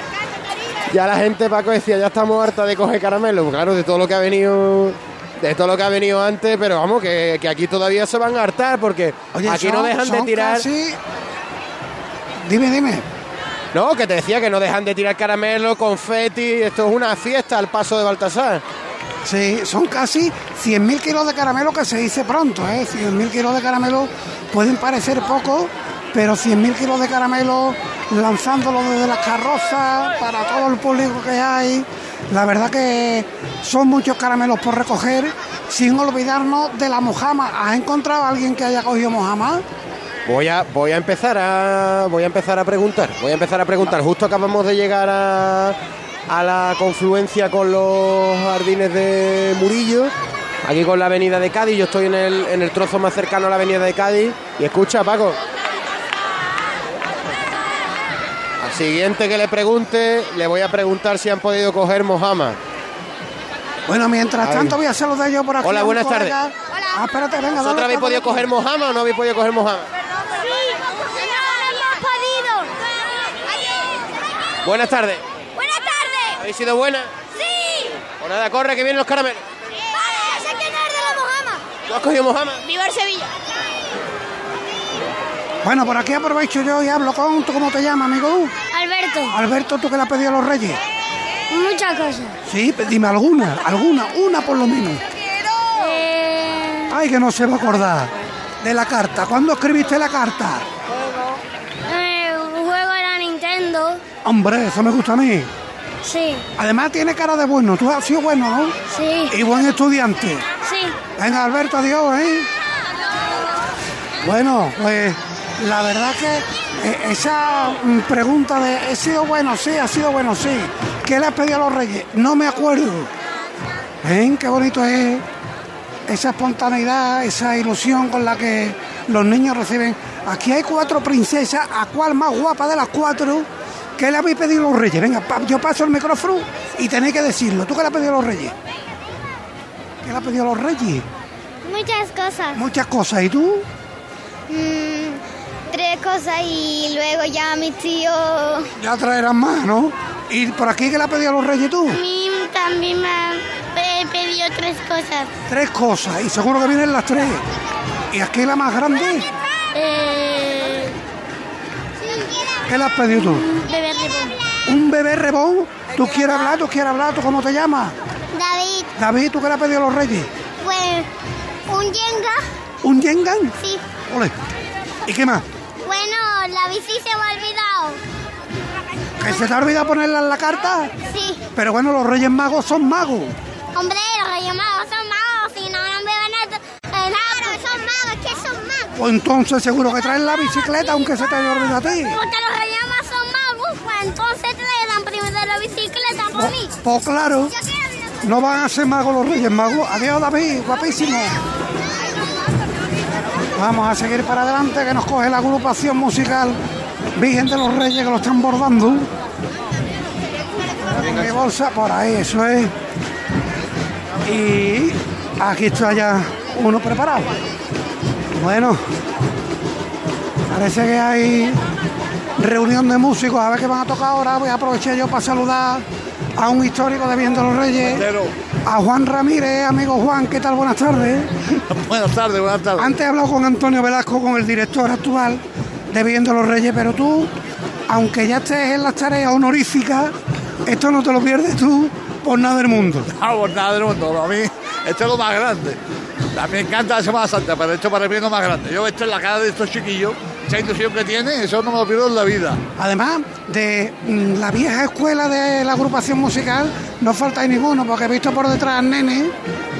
Ya la gente, Paco, decía, ya estamos harta de coger caramelo. Pues Claro, de todo lo que ha venido. De todo lo que ha venido antes, pero vamos, que, que aquí todavía se van a hartar porque Oye, aquí no dejan de tirar. casi- Dime, dime. No, que te decía que no dejan de tirar caramelo, confeti. Esto es una fiesta al paso de Baltasar. Sí, son casi 100.000 kilos de caramelo que se dice pronto, ¿eh? 100.000 kilos de caramelo pueden parecer poco, pero 100.000 kilos de caramelo lanzándolo desde las carrozas para todo el público que hay. La verdad que son muchos caramelos por recoger, sin olvidarnos de la mojama. ¿Has encontrado a alguien que haya cogido mojama? Voy a, voy a empezar a voy a empezar a preguntar. Voy a empezar a preguntar. Justo acabamos de llegar a, a la confluencia con los jardines de Murillo. Aquí con la avenida de Cádiz. Yo estoy en el, en el trozo más cercano a la avenida de Cádiz. Y escucha, Paco. Al siguiente que le pregunte, le voy a preguntar si han podido coger mojama. Bueno, mientras Ay. tanto voy a de ellos por aquí. Hola, buenas tardes. Ah, espérate, venga, dale ¿Vosotros habéis otra podido coger mojama o no habéis podido coger mojama? Buenas tardes. Buenas tardes. ¿Habéis sido buenas? Sí. Pues nada, corre que vienen los caramelos. Vale, quién es de la Mojama. ¿Tú has cogido mojama? Viva el Sevilla. Bueno, por aquí aprovecho yo y hablo con... ¿Tú cómo te llamas, amigo? Alberto. Alberto, ¿tú qué le has pedido a los reyes? Muchas cosas. Sí, dime alguna, alguna, una por lo menos. Eh, Ay, que no se va a acordar de la carta. ¿Cuándo escribiste la carta? eh, un juego de la Nintendo. Hombre, eso me gusta a mí. Sí. Además tiene cara de bueno. Tú has sido bueno, ¿no? Sí. Y buen estudiante. Sí. Venga, Alberto, adiós, ¿eh? Bueno, pues la verdad que eh, esa mm, pregunta de ¿he sido bueno? Sí, ha sido bueno, sí. ¿Qué le has pedido a los reyes? No me acuerdo. ¿Ven qué bonito es esa espontaneidad, esa ilusión con la que los niños reciben? Aquí hay cuatro princesas, ¿a cuál más guapa de las cuatro? ¿Qué le habéis pedido a los reyes? Venga, yo paso el micrófono y tenéis que decirlo. ¿Tú qué le has pedido a los reyes? ¿Qué le has pedido a los reyes? Muchas cosas. Muchas cosas. ¿Y tú? Mm, tres cosas y luego ya mi tío... Ya traerás más, ¿no? ¿Y por aquí qué le has pedido a los reyes tú? A mí también me han pe- pedido tres cosas. Tres cosas, y seguro que vienen las tres. ¿Y aquí la más grande? Eh, ¿Qué le has pedido tú? bebé rebón. ¿Un bebé rebón? ¿Tú quieres hablar? ¿Tú quieres hablar? ¿Tú cómo te llamas? David, David, ¿tú qué le has pedido a los reyes? pues un yenga. ¿Un Yengan? Sí. Ole. ¿Y qué más? La bici se me ha olvidado. ¿Que se te ha olvidado ponerla en la carta? Sí. Pero bueno, los reyes magos son magos. Hombre, los reyes magos son magos. Si no, no me van a... Eh, Claro, son magos, que son magos. Pues entonces seguro que traen la bicicleta aunque se te haya olvidado a ti. Porque los reyes magos son magos, pues entonces te dan primero la bicicleta por mí. Pues claro, no van a ser magos los reyes magos. Adiós David, guapísimo. Vamos a seguir para adelante que nos coge la agrupación musical Virgen de los Reyes que lo están bordando. Mi bolsa por ahí, eso es. Y aquí está ya uno preparado. Bueno, parece que hay reunión de músicos, a ver qué van a tocar ahora. Voy a aprovechar yo para saludar a un histórico de Bien de los Reyes, a Juan Ramírez, amigo Juan, ¿qué tal? Buenas tardes. Buenas tardes, buenas tardes. Antes he hablado con Antonio Velasco, con el director actual de Bien de los Reyes, pero tú, aunque ya estés en las tareas honoríficas, esto no te lo pierdes tú por nada del mundo. No, por nada del mundo. A mí, esto es lo más grande. A mí me encanta la Semana Santa, pero esto para mí es lo más grande. Yo esto en la cara de estos chiquillos, esa ilusión que tienen, eso no me lo pierdo en la vida. Además de mm, la vieja escuela de la agrupación musical, no falta ninguno, porque he visto por detrás al nene.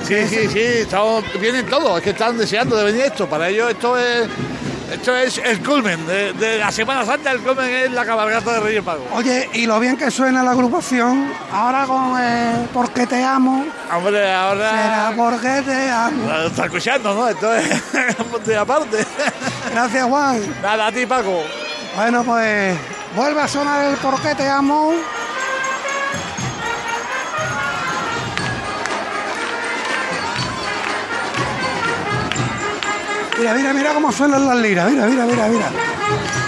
Sí, sí, sí, estamos, vienen todos, es que están deseando de venir esto. Para ellos esto es, esto es el culmen de, de la Semana Santa, el culmen es la cabalgata de Reyes Magos. Oye, y lo bien que suena la agrupación, ahora con eh, Porque te amo, Hombre, ahora... será porque te amo. Lo está escuchando, ¿no? Esto es de aparte. Gracias, Juan. Nada, a ti, Paco. Bueno, pues vuelve a sonar el Porque te amo. Mira, mira, mira cómo suenan las liras. Mira, mira, mira, mira.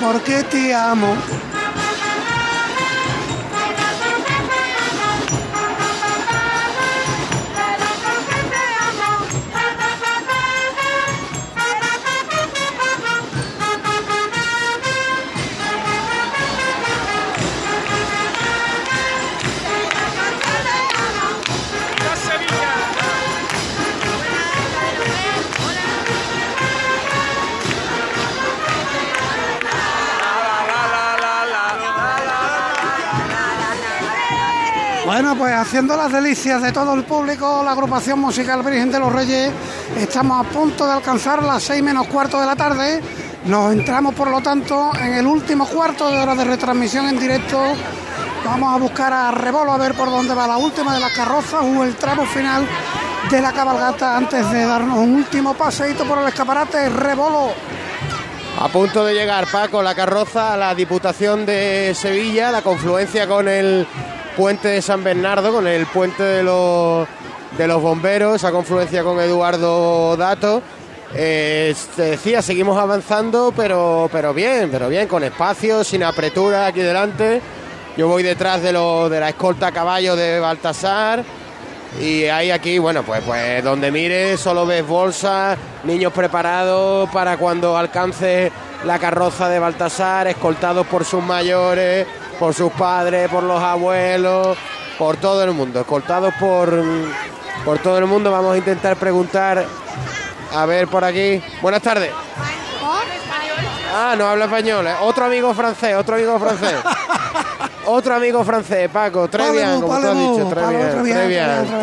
Porque te amo. Bueno, pues haciendo las delicias de todo el público, la agrupación musical Virgen de los Reyes, estamos a punto de alcanzar las seis menos cuarto de la tarde. Nos entramos, por lo tanto, en el último cuarto de hora de retransmisión en directo. Vamos a buscar a Rebolo a ver por dónde va la última de las carrozas o el tramo final de la cabalgata antes de darnos un último paseíto por el escaparate. Rebolo. A punto de llegar, Paco, la carroza a la Diputación de Sevilla, la confluencia con el puente de San Bernardo, con el puente de los, de los bomberos, esa confluencia con Eduardo Dato. Eh, decía, seguimos avanzando, pero, pero bien, pero bien, con espacio, sin apretura aquí delante. Yo voy detrás de, lo, de la escolta a caballo de Baltasar. Y hay aquí, bueno, pues, pues donde mires solo ves bolsas, niños preparados para cuando alcance la carroza de Baltasar, escoltados por sus mayores, por sus padres, por los abuelos, por todo el mundo, escoltados por, por todo el mundo. Vamos a intentar preguntar, a ver por aquí. Buenas tardes. Ah, no habla español. ¿eh? Otro amigo francés, otro amigo francés. otro amigo francés, Paco. Très bien, como tú has dicho.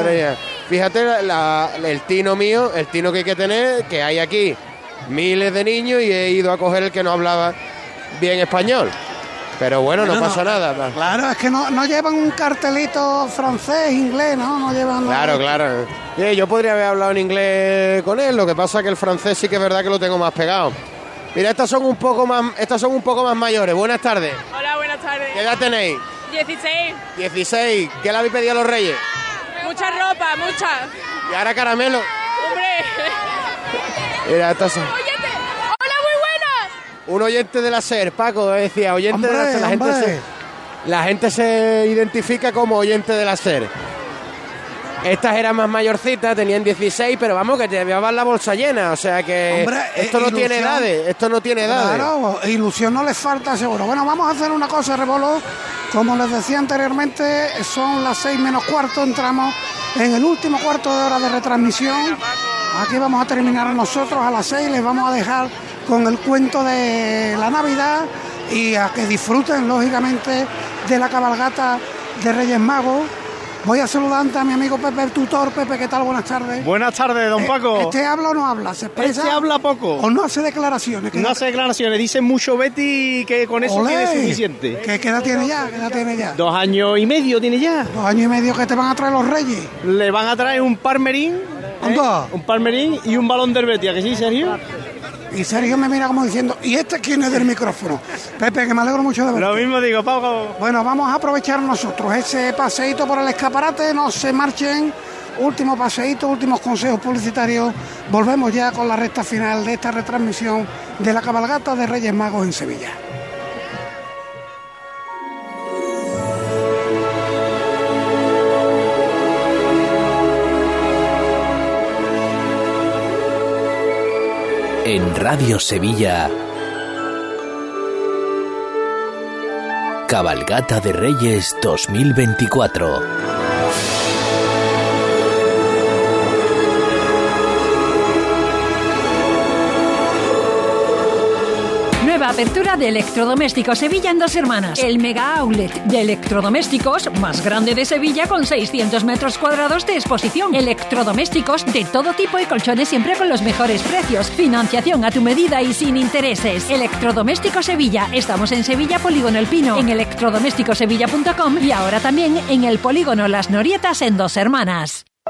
Très bien. Fíjate la- la- el tino mío, el tino que hay que tener, que hay aquí miles de niños y he ido a coger el que no hablaba bien español. Pero bueno, no pasa nada. Claro, es que no, no llevan un cartelito francés, inglés, ¿no? No llevan. Claro, claro. Sí, yo podría haber hablado en inglés con él, lo que pasa es que el francés sí que es verdad que lo tengo más pegado. Mira, estas son un poco más, estas son un poco más mayores. Buenas tardes. Hola, buenas tardes. ¿Qué edad tenéis? 16. 16. ¿Qué le habéis pedido a los reyes? Mucha ropa, mucha. Y ahora caramelo. Hombre. Mira, estas son- Oyente. Hola, muy buenas. Un oyente de la SER, Paco, decía, oyente de la SER. La gente, se, la gente se identifica como oyente de la SER. Estas eran más mayorcitas, tenían 16, pero vamos, que te llevaban la bolsa llena. O sea que Hombre, esto eh, no tiene edades, esto no tiene edades. Claro, ilusión no les falta seguro. Bueno, vamos a hacer una cosa, Rebolo. Como les decía anteriormente, son las seis menos cuarto, entramos en el último cuarto de hora de retransmisión. Aquí vamos a terminar nosotros a las seis, les vamos a dejar con el cuento de la Navidad y a que disfruten, lógicamente, de la cabalgata de Reyes Magos. Voy a saludar a mi amigo Pepe, el tutor. Pepe, ¿qué tal? Buenas tardes. Buenas tardes, don Eh, Paco. ¿Este habla o no habla? ¿Se expresa? Este habla poco. ¿O no hace declaraciones? No hace declaraciones, dice mucho Betty que con eso Olé. tiene suficiente. ¿Qué, qué edad tiene ya? ¿Qué edad tiene ya? Dos años y medio tiene ya. Dos años y medio que te van a traer los reyes. Le van a traer un parmerín. ¿eh? Un parmerín y un balón del Betty, ¿a que sí, Sergio? Y Sergio me mira como diciendo, ¿y este quién es del micrófono? Pepe, que me alegro mucho de verte. Lo mismo digo, Paco. Bueno, vamos a aprovechar nosotros ese paseíto por el escaparate, no se marchen. Último paseíto, últimos consejos publicitarios. Volvemos ya con la recta final de esta retransmisión de la cabalgata de Reyes Magos en Sevilla. En Radio Sevilla. Cabalgata de Reyes 2024. Apertura de Electrodomésticos Sevilla en dos hermanas. El mega outlet de electrodomésticos más grande de Sevilla con 600 metros cuadrados de exposición. Electrodomésticos de todo tipo y colchones siempre con los mejores precios. Financiación a tu medida y sin intereses. Electrodomésticos Sevilla. Estamos en Sevilla, Polígono El Pino, en electrodomésticosevilla.com y ahora también en el Polígono Las Norietas en dos hermanas.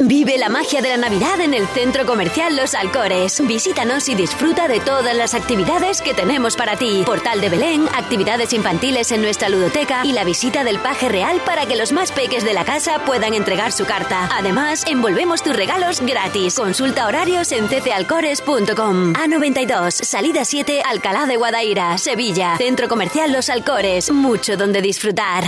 Vive la magia de la Navidad en el Centro Comercial Los Alcores. Visítanos y disfruta de todas las actividades que tenemos para ti. Portal de Belén, actividades infantiles en nuestra ludoteca y la visita del paje real para que los más peques de la casa puedan entregar su carta. Además, envolvemos tus regalos gratis. Consulta horarios en ccalcores.com. A92, salida 7, Alcalá de Guadaira, Sevilla. Centro Comercial Los Alcores. Mucho donde disfrutar.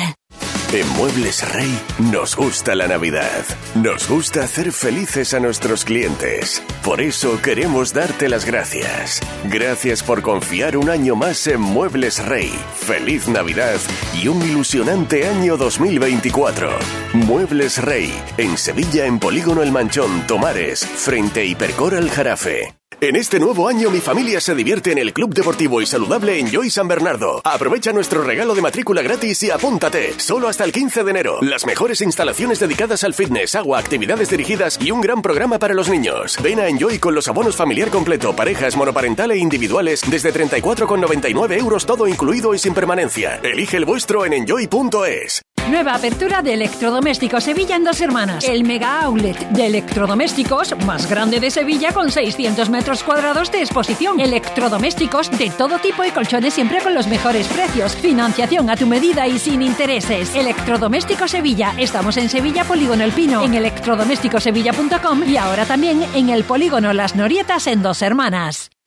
En Muebles Rey nos gusta la Navidad. Nos gusta hacer felices a nuestros clientes. Por eso queremos darte las gracias. Gracias por confiar un año más en Muebles Rey. Feliz Navidad y un ilusionante año 2024. Muebles Rey, en Sevilla, en Polígono El Manchón, Tomares, frente a Hipercor Jarafe. En este nuevo año mi familia se divierte en el Club Deportivo y Saludable Enjoy San Bernardo. Aprovecha nuestro regalo de matrícula gratis y apúntate. Solo hasta el 15 de enero. Las mejores instalaciones dedicadas al fitness, agua, actividades dirigidas y un gran programa para los niños. Ven a Enjoy con los abonos familiar completo, parejas, monoparental e individuales desde 34,99 euros todo incluido y sin permanencia. Elige el vuestro en enjoy.es. Nueva apertura de Electrodomésticos Sevilla en dos hermanas. El mega outlet de electrodomésticos más grande de Sevilla con 600 metros cuadrados de exposición. Electrodomésticos de todo tipo y colchones siempre con los mejores precios. Financiación a tu medida y sin intereses. Electrodomésticos Sevilla. Estamos en Sevilla Polígono El Pino, en electrodomésticosevilla.com y ahora también en el Polígono Las Norietas en dos hermanas.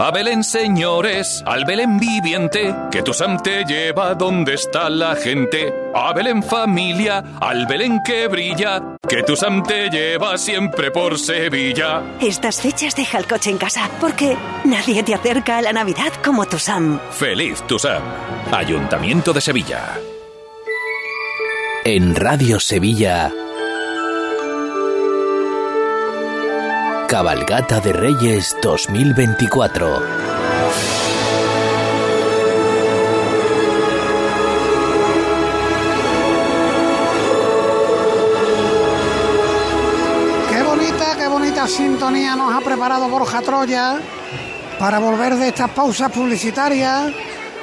A Belén, señores, al Belén viviente, que tu Sam te lleva donde está la gente. A Belén, familia, al Belén que brilla, que tu Sam te lleva siempre por Sevilla. Estas fechas deja el coche en casa, porque nadie te acerca a la Navidad como tu Sam. Feliz tu Sam. Ayuntamiento de Sevilla. En Radio Sevilla. Cabalgata de Reyes 2024. Qué bonita, qué bonita sintonía nos ha preparado Borja Troya para volver de estas pausas publicitarias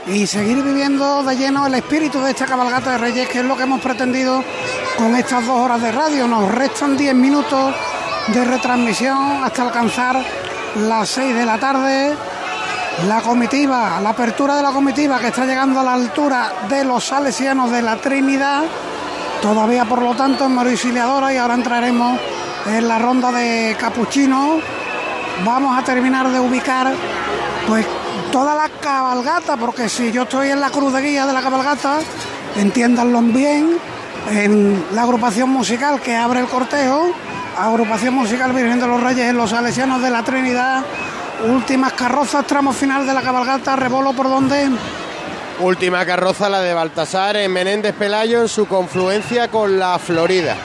y seguir viviendo de lleno el espíritu de esta cabalgata de Reyes, que es lo que hemos pretendido con estas dos horas de radio. Nos restan 10 minutos de retransmisión hasta alcanzar las 6 de la tarde. La comitiva, la apertura de la comitiva que está llegando a la altura de los salesianos de la Trinidad, todavía por lo tanto en Mauricio y ahora entraremos en la ronda de Capuchino. Vamos a terminar de ubicar pues toda la cabalgata, porque si yo estoy en la cruz de guía de la cabalgata, entiéndanlo bien, en la agrupación musical que abre el cortejo, agrupación musical Virgen de los Reyes en los Salesianos de la Trinidad, últimas carrozas, tramo final de la cabalgata, rebolo por donde. Última carroza, la de Baltasar en Menéndez Pelayo, en su confluencia con la Florida.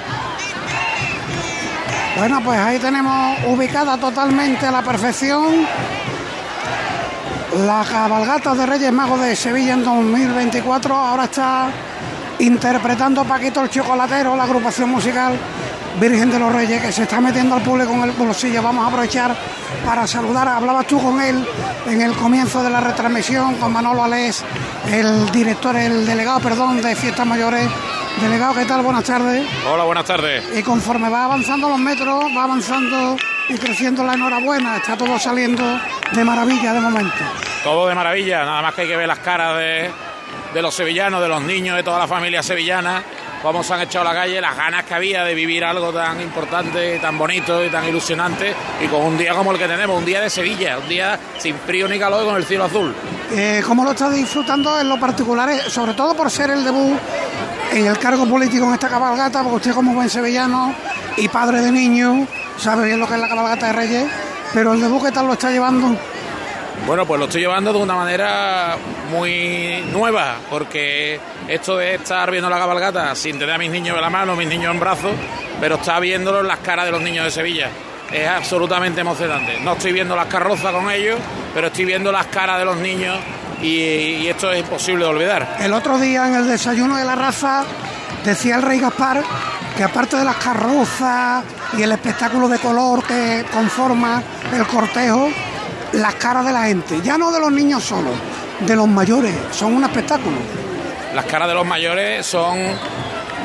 Bueno, pues ahí tenemos ubicada totalmente a la perfección la cabalgata de Reyes Magos de Sevilla en 2024. Ahora está interpretando Paquito el Chocolatero, la agrupación musical Virgen de los Reyes, que se está metiendo al público en el bolsillo. Vamos a aprovechar para saludar. Hablabas tú con él en el comienzo de la retransmisión, con Manolo Alés, el director, el delegado, perdón, de Fiestas Mayores. Delegado, ¿qué tal? Buenas tardes. Hola, buenas tardes. Y conforme va avanzando los metros, va avanzando y creciendo la enhorabuena. Está todo saliendo de maravilla de momento. Todo de maravilla, nada más que hay que ver las caras de, de los sevillanos, de los niños, de toda la familia sevillana, cómo se han echado a la calle, las ganas que había de vivir algo tan importante, tan bonito y tan ilusionante, y con un día como el que tenemos, un día de Sevilla, un día sin frío ni calor con el cielo azul. Eh, ¿Cómo lo estás disfrutando en lo particular, eh, sobre todo por ser el debut en el cargo político en esta cabalgata, porque usted como buen sevillano y padre de niños, sabe bien lo que es la cabalgata de Reyes, pero el debut, ¿qué tal lo está llevando? Bueno, pues lo estoy llevando de una manera muy nueva, porque esto de estar viendo la cabalgata sin tener a mis niños en la mano, mis niños en brazos, pero está viéndolo en las caras de los niños de Sevilla. Es absolutamente emocionante. No estoy viendo las carrozas con ellos, pero estoy viendo las caras de los niños y, y esto es imposible de olvidar. El otro día en el desayuno de la raza decía el rey Gaspar que aparte de las carrozas y el espectáculo de color que conforma el cortejo, las caras de la gente, ya no de los niños solo, de los mayores, son un espectáculo. Las caras de los mayores son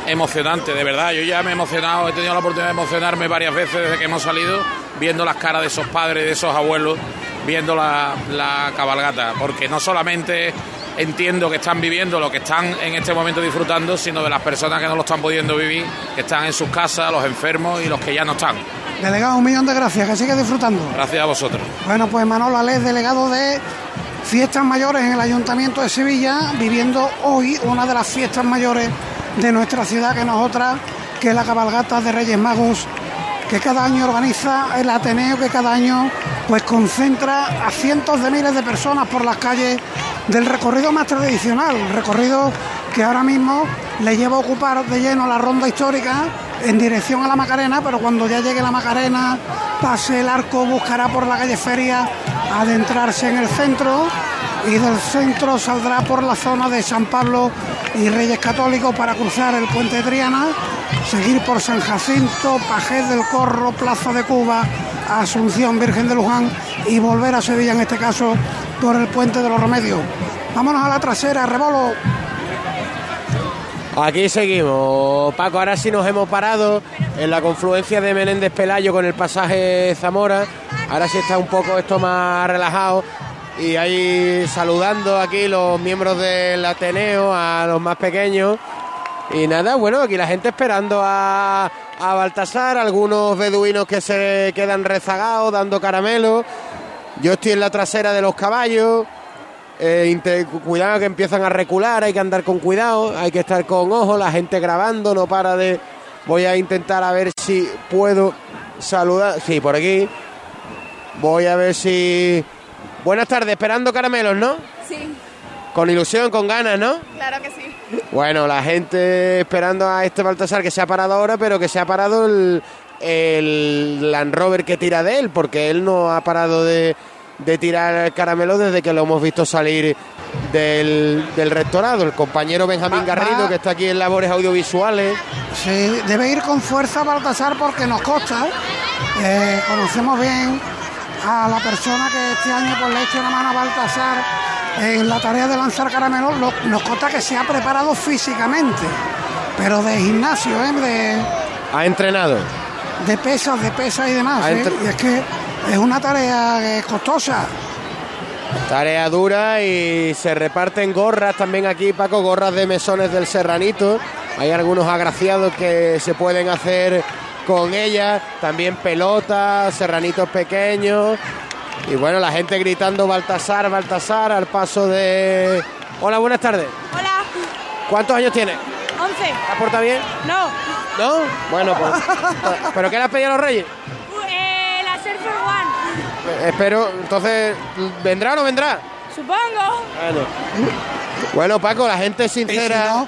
emocionantes, de verdad. Yo ya me he emocionado, he tenido la oportunidad de emocionarme varias veces desde que hemos salido, viendo las caras de esos padres, de esos abuelos, viendo la, la cabalgata, porque no solamente entiendo que están viviendo lo que están en este momento disfrutando, sino de las personas que no lo están pudiendo vivir, que están en sus casas, los enfermos y los que ya no están. Delegado, un millón de gracias, que sigue disfrutando. Gracias a vosotros. Bueno, pues Manolo Alés, delegado de Fiestas Mayores en el Ayuntamiento de Sevilla, viviendo hoy una de las fiestas mayores de nuestra ciudad, que no es otra que la cabalgata de Reyes Magos, que cada año organiza el Ateneo, que cada año pues concentra a cientos de miles de personas por las calles del recorrido más tradicional, recorrido que ahora mismo le lleva a ocupar de lleno la ronda histórica en dirección a la Macarena, pero cuando ya llegue la Macarena, pase el arco, buscará por la calle Feria adentrarse en el centro y del centro saldrá por la zona de San Pablo y Reyes Católicos para cruzar el puente Triana, seguir por San Jacinto, Pajés del Corro, Plaza de Cuba, Asunción, Virgen de Luján y volver a Sevilla en este caso por el puente de los Remedios. Vámonos a la trasera, Rebolo. Aquí seguimos. Paco, ahora sí nos hemos parado en la confluencia de Menéndez Pelayo con el pasaje Zamora. Ahora sí está un poco esto más relajado. Y ahí saludando aquí los miembros del Ateneo, a los más pequeños. Y nada, bueno, aquí la gente esperando a, a Baltasar, algunos beduinos que se quedan rezagados dando caramelo. Yo estoy en la trasera de los caballos. Eh, cuidado que empiezan a recular, hay que andar con cuidado, hay que estar con ojo, la gente grabando, no para de... Voy a intentar a ver si puedo saludar. Sí, por aquí. Voy a ver si... Buenas tardes, esperando caramelos, ¿no? Sí, Con ilusión, con ganas, ¿no? claro que sí. Bueno, la gente esperando a este Baltasar que se ha parado ahora, pero que se ha parado el, el Land Rover que tira de él, porque él no ha parado de, de tirar caramelo desde que lo hemos visto salir del, del rectorado. El compañero Benjamín Va- Garrido, va- que está aquí en labores audiovisuales. Sí, debe ir con fuerza Baltasar porque nos consta. eh, conocemos bien a la persona que este año pues, le hecho una mano a Baltasar en la tarea de lanzar caramelos. Lo- nos consta que se ha preparado físicamente, pero de gimnasio, ¿eh? de, Ha entrenado. de pesas, de pesas y demás. ¿eh? Y es que es una tarea eh, costosa. Tarea dura y se reparten gorras también aquí, Paco, gorras de mesones del Serranito. Hay algunos agraciados que se pueden hacer con ellas, también pelotas, serranitos pequeños. Y bueno, la gente gritando Baltasar, Baltasar al paso de... Hola, buenas tardes. Hola, ¿Cuántos años tienes? 11. ¿Te bien? No, ¿No? Bueno, pues... ¿Pero qué le has pedido a los reyes? eh, la Surfer One. Espero, entonces, ¿vendrá o no vendrá? Supongo. Bueno. Bueno, Paco, la gente Y si, sincera... no,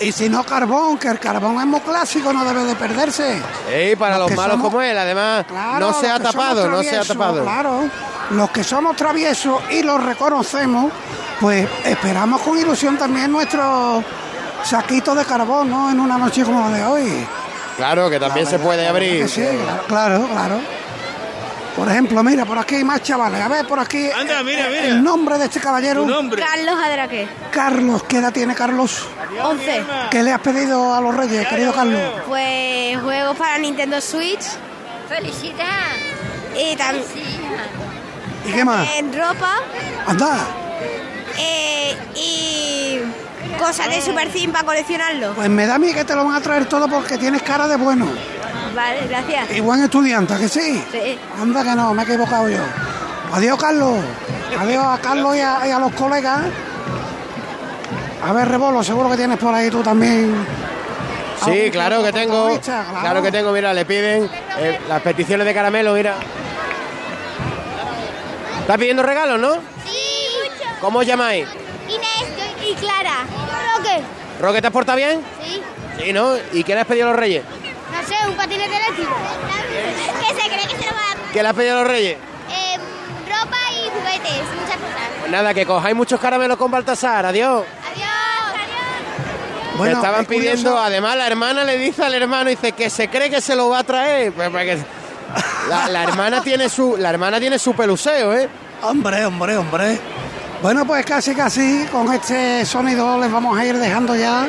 y si no carbón, que el carbón es muy clásico, no debe de perderse. Ey, para los malos somos- como él, además, Claro, no se ha tapado, no se ha tapado. Claro, los que somos traviesos y los reconocemos, pues esperamos con ilusión también nuestro saquito de carbón, ¿no? En una noche como la de hoy. Claro, que también se puede abrir. sí, claro, claro, claro. Por ejemplo, mira, por aquí hay más chavales. A ver, por aquí. Anda, mira, el- mira. El nombre de este caballero. Nombre. Carlos Adraque. Carlos, ¿qué edad tiene Carlos? 11. ¿Qué le has pedido a los reyes, querido Carlos? Pues juegos para Nintendo Switch. Felicidad. Y también ¿Y qué más? en ropa. Anda. eh, y cosas de Super Sim para coleccionarlo. Pues me da a mí que te lo van a traer todo porque tienes cara de bueno. Vale, gracias. Y buen estudiante, ¿a que sí? Sí. Anda que no, me he equivocado yo. Adiós, Carlos. Adiós a Carlos y a, y a los colegas. A ver, Rebolo, seguro que tienes por ahí tú también. Sí, claro que tengo. Claro que tengo, mira, le piden eh, las peticiones de caramelo, mira. ¿Estás pidiendo regalos, no? Sí. ¿Cómo os llamáis? Inés y Clara. Roque. ¿Roque te has portado bien? Sí. Sí, ¿no? ¿Y qué le has pedido a los reyes? Sé, un patinete eléctrico. Que se cree que se lo va a dar. ¿Qué le has pedido a los reyes? Eh, ropa y juguetes, muchas cosas. Pues nada, que cojáis muchos caramelos con Baltasar, adiós. Adiós. Bueno, estaban es curioso- pidiendo, además la hermana le dice al hermano, dice que se cree que se lo va a traer. Pues, pues que- la, la hermana tiene su, la hermana tiene su peluseo, ¿eh? Hombre, hombre, hombre. Bueno, pues casi, casi con este sonido les vamos a ir dejando ya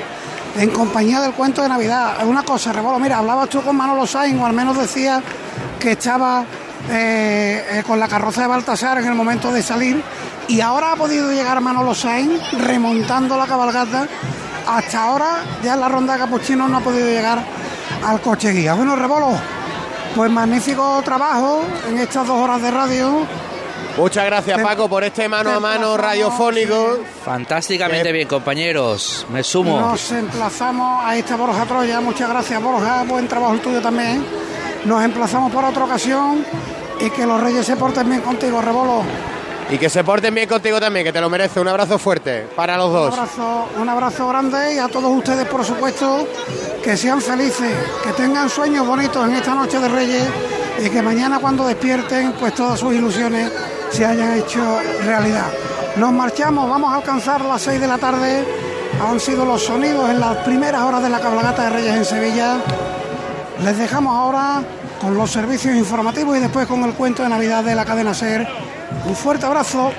en compañía del cuento de Navidad. Una cosa, Rebolo, mira, hablabas tú con Manolo Sainz, o al menos decía que estaba eh, eh, con la carroza de Baltasar en el momento de salir, y ahora ha podido llegar Manolo Sainz remontando la cabalgata. Hasta ahora, ya en la ronda de capuchinos no ha podido llegar al coche guía. Bueno, Rebolo, pues magnífico trabajo en estas dos horas de radio. Muchas gracias, Paco, por este mano a mano radiofónico. Fantásticamente bien, compañeros. Me sumo. Nos emplazamos a esta Borja Troya. Muchas gracias, Borja. Buen trabajo el tuyo también. Nos emplazamos por otra ocasión y que los reyes se porten bien contigo, Rebolo. Y que se porten bien contigo también, que te lo merece. Un abrazo fuerte para los Un dos. abrazo, un abrazo grande y a todos ustedes, por supuesto, que sean felices, que tengan sueños bonitos en esta noche de Reyes y que mañana cuando despierten, pues todas sus ilusiones se hayan hecho realidad. Nos marchamos, vamos a alcanzar las 6 de la tarde. Han sido los sonidos en las primeras horas de la cabalgata de Reyes en Sevilla. Les dejamos ahora con los servicios informativos y después con el cuento de Navidad de la cadena Ser. Un fuerte abrazo.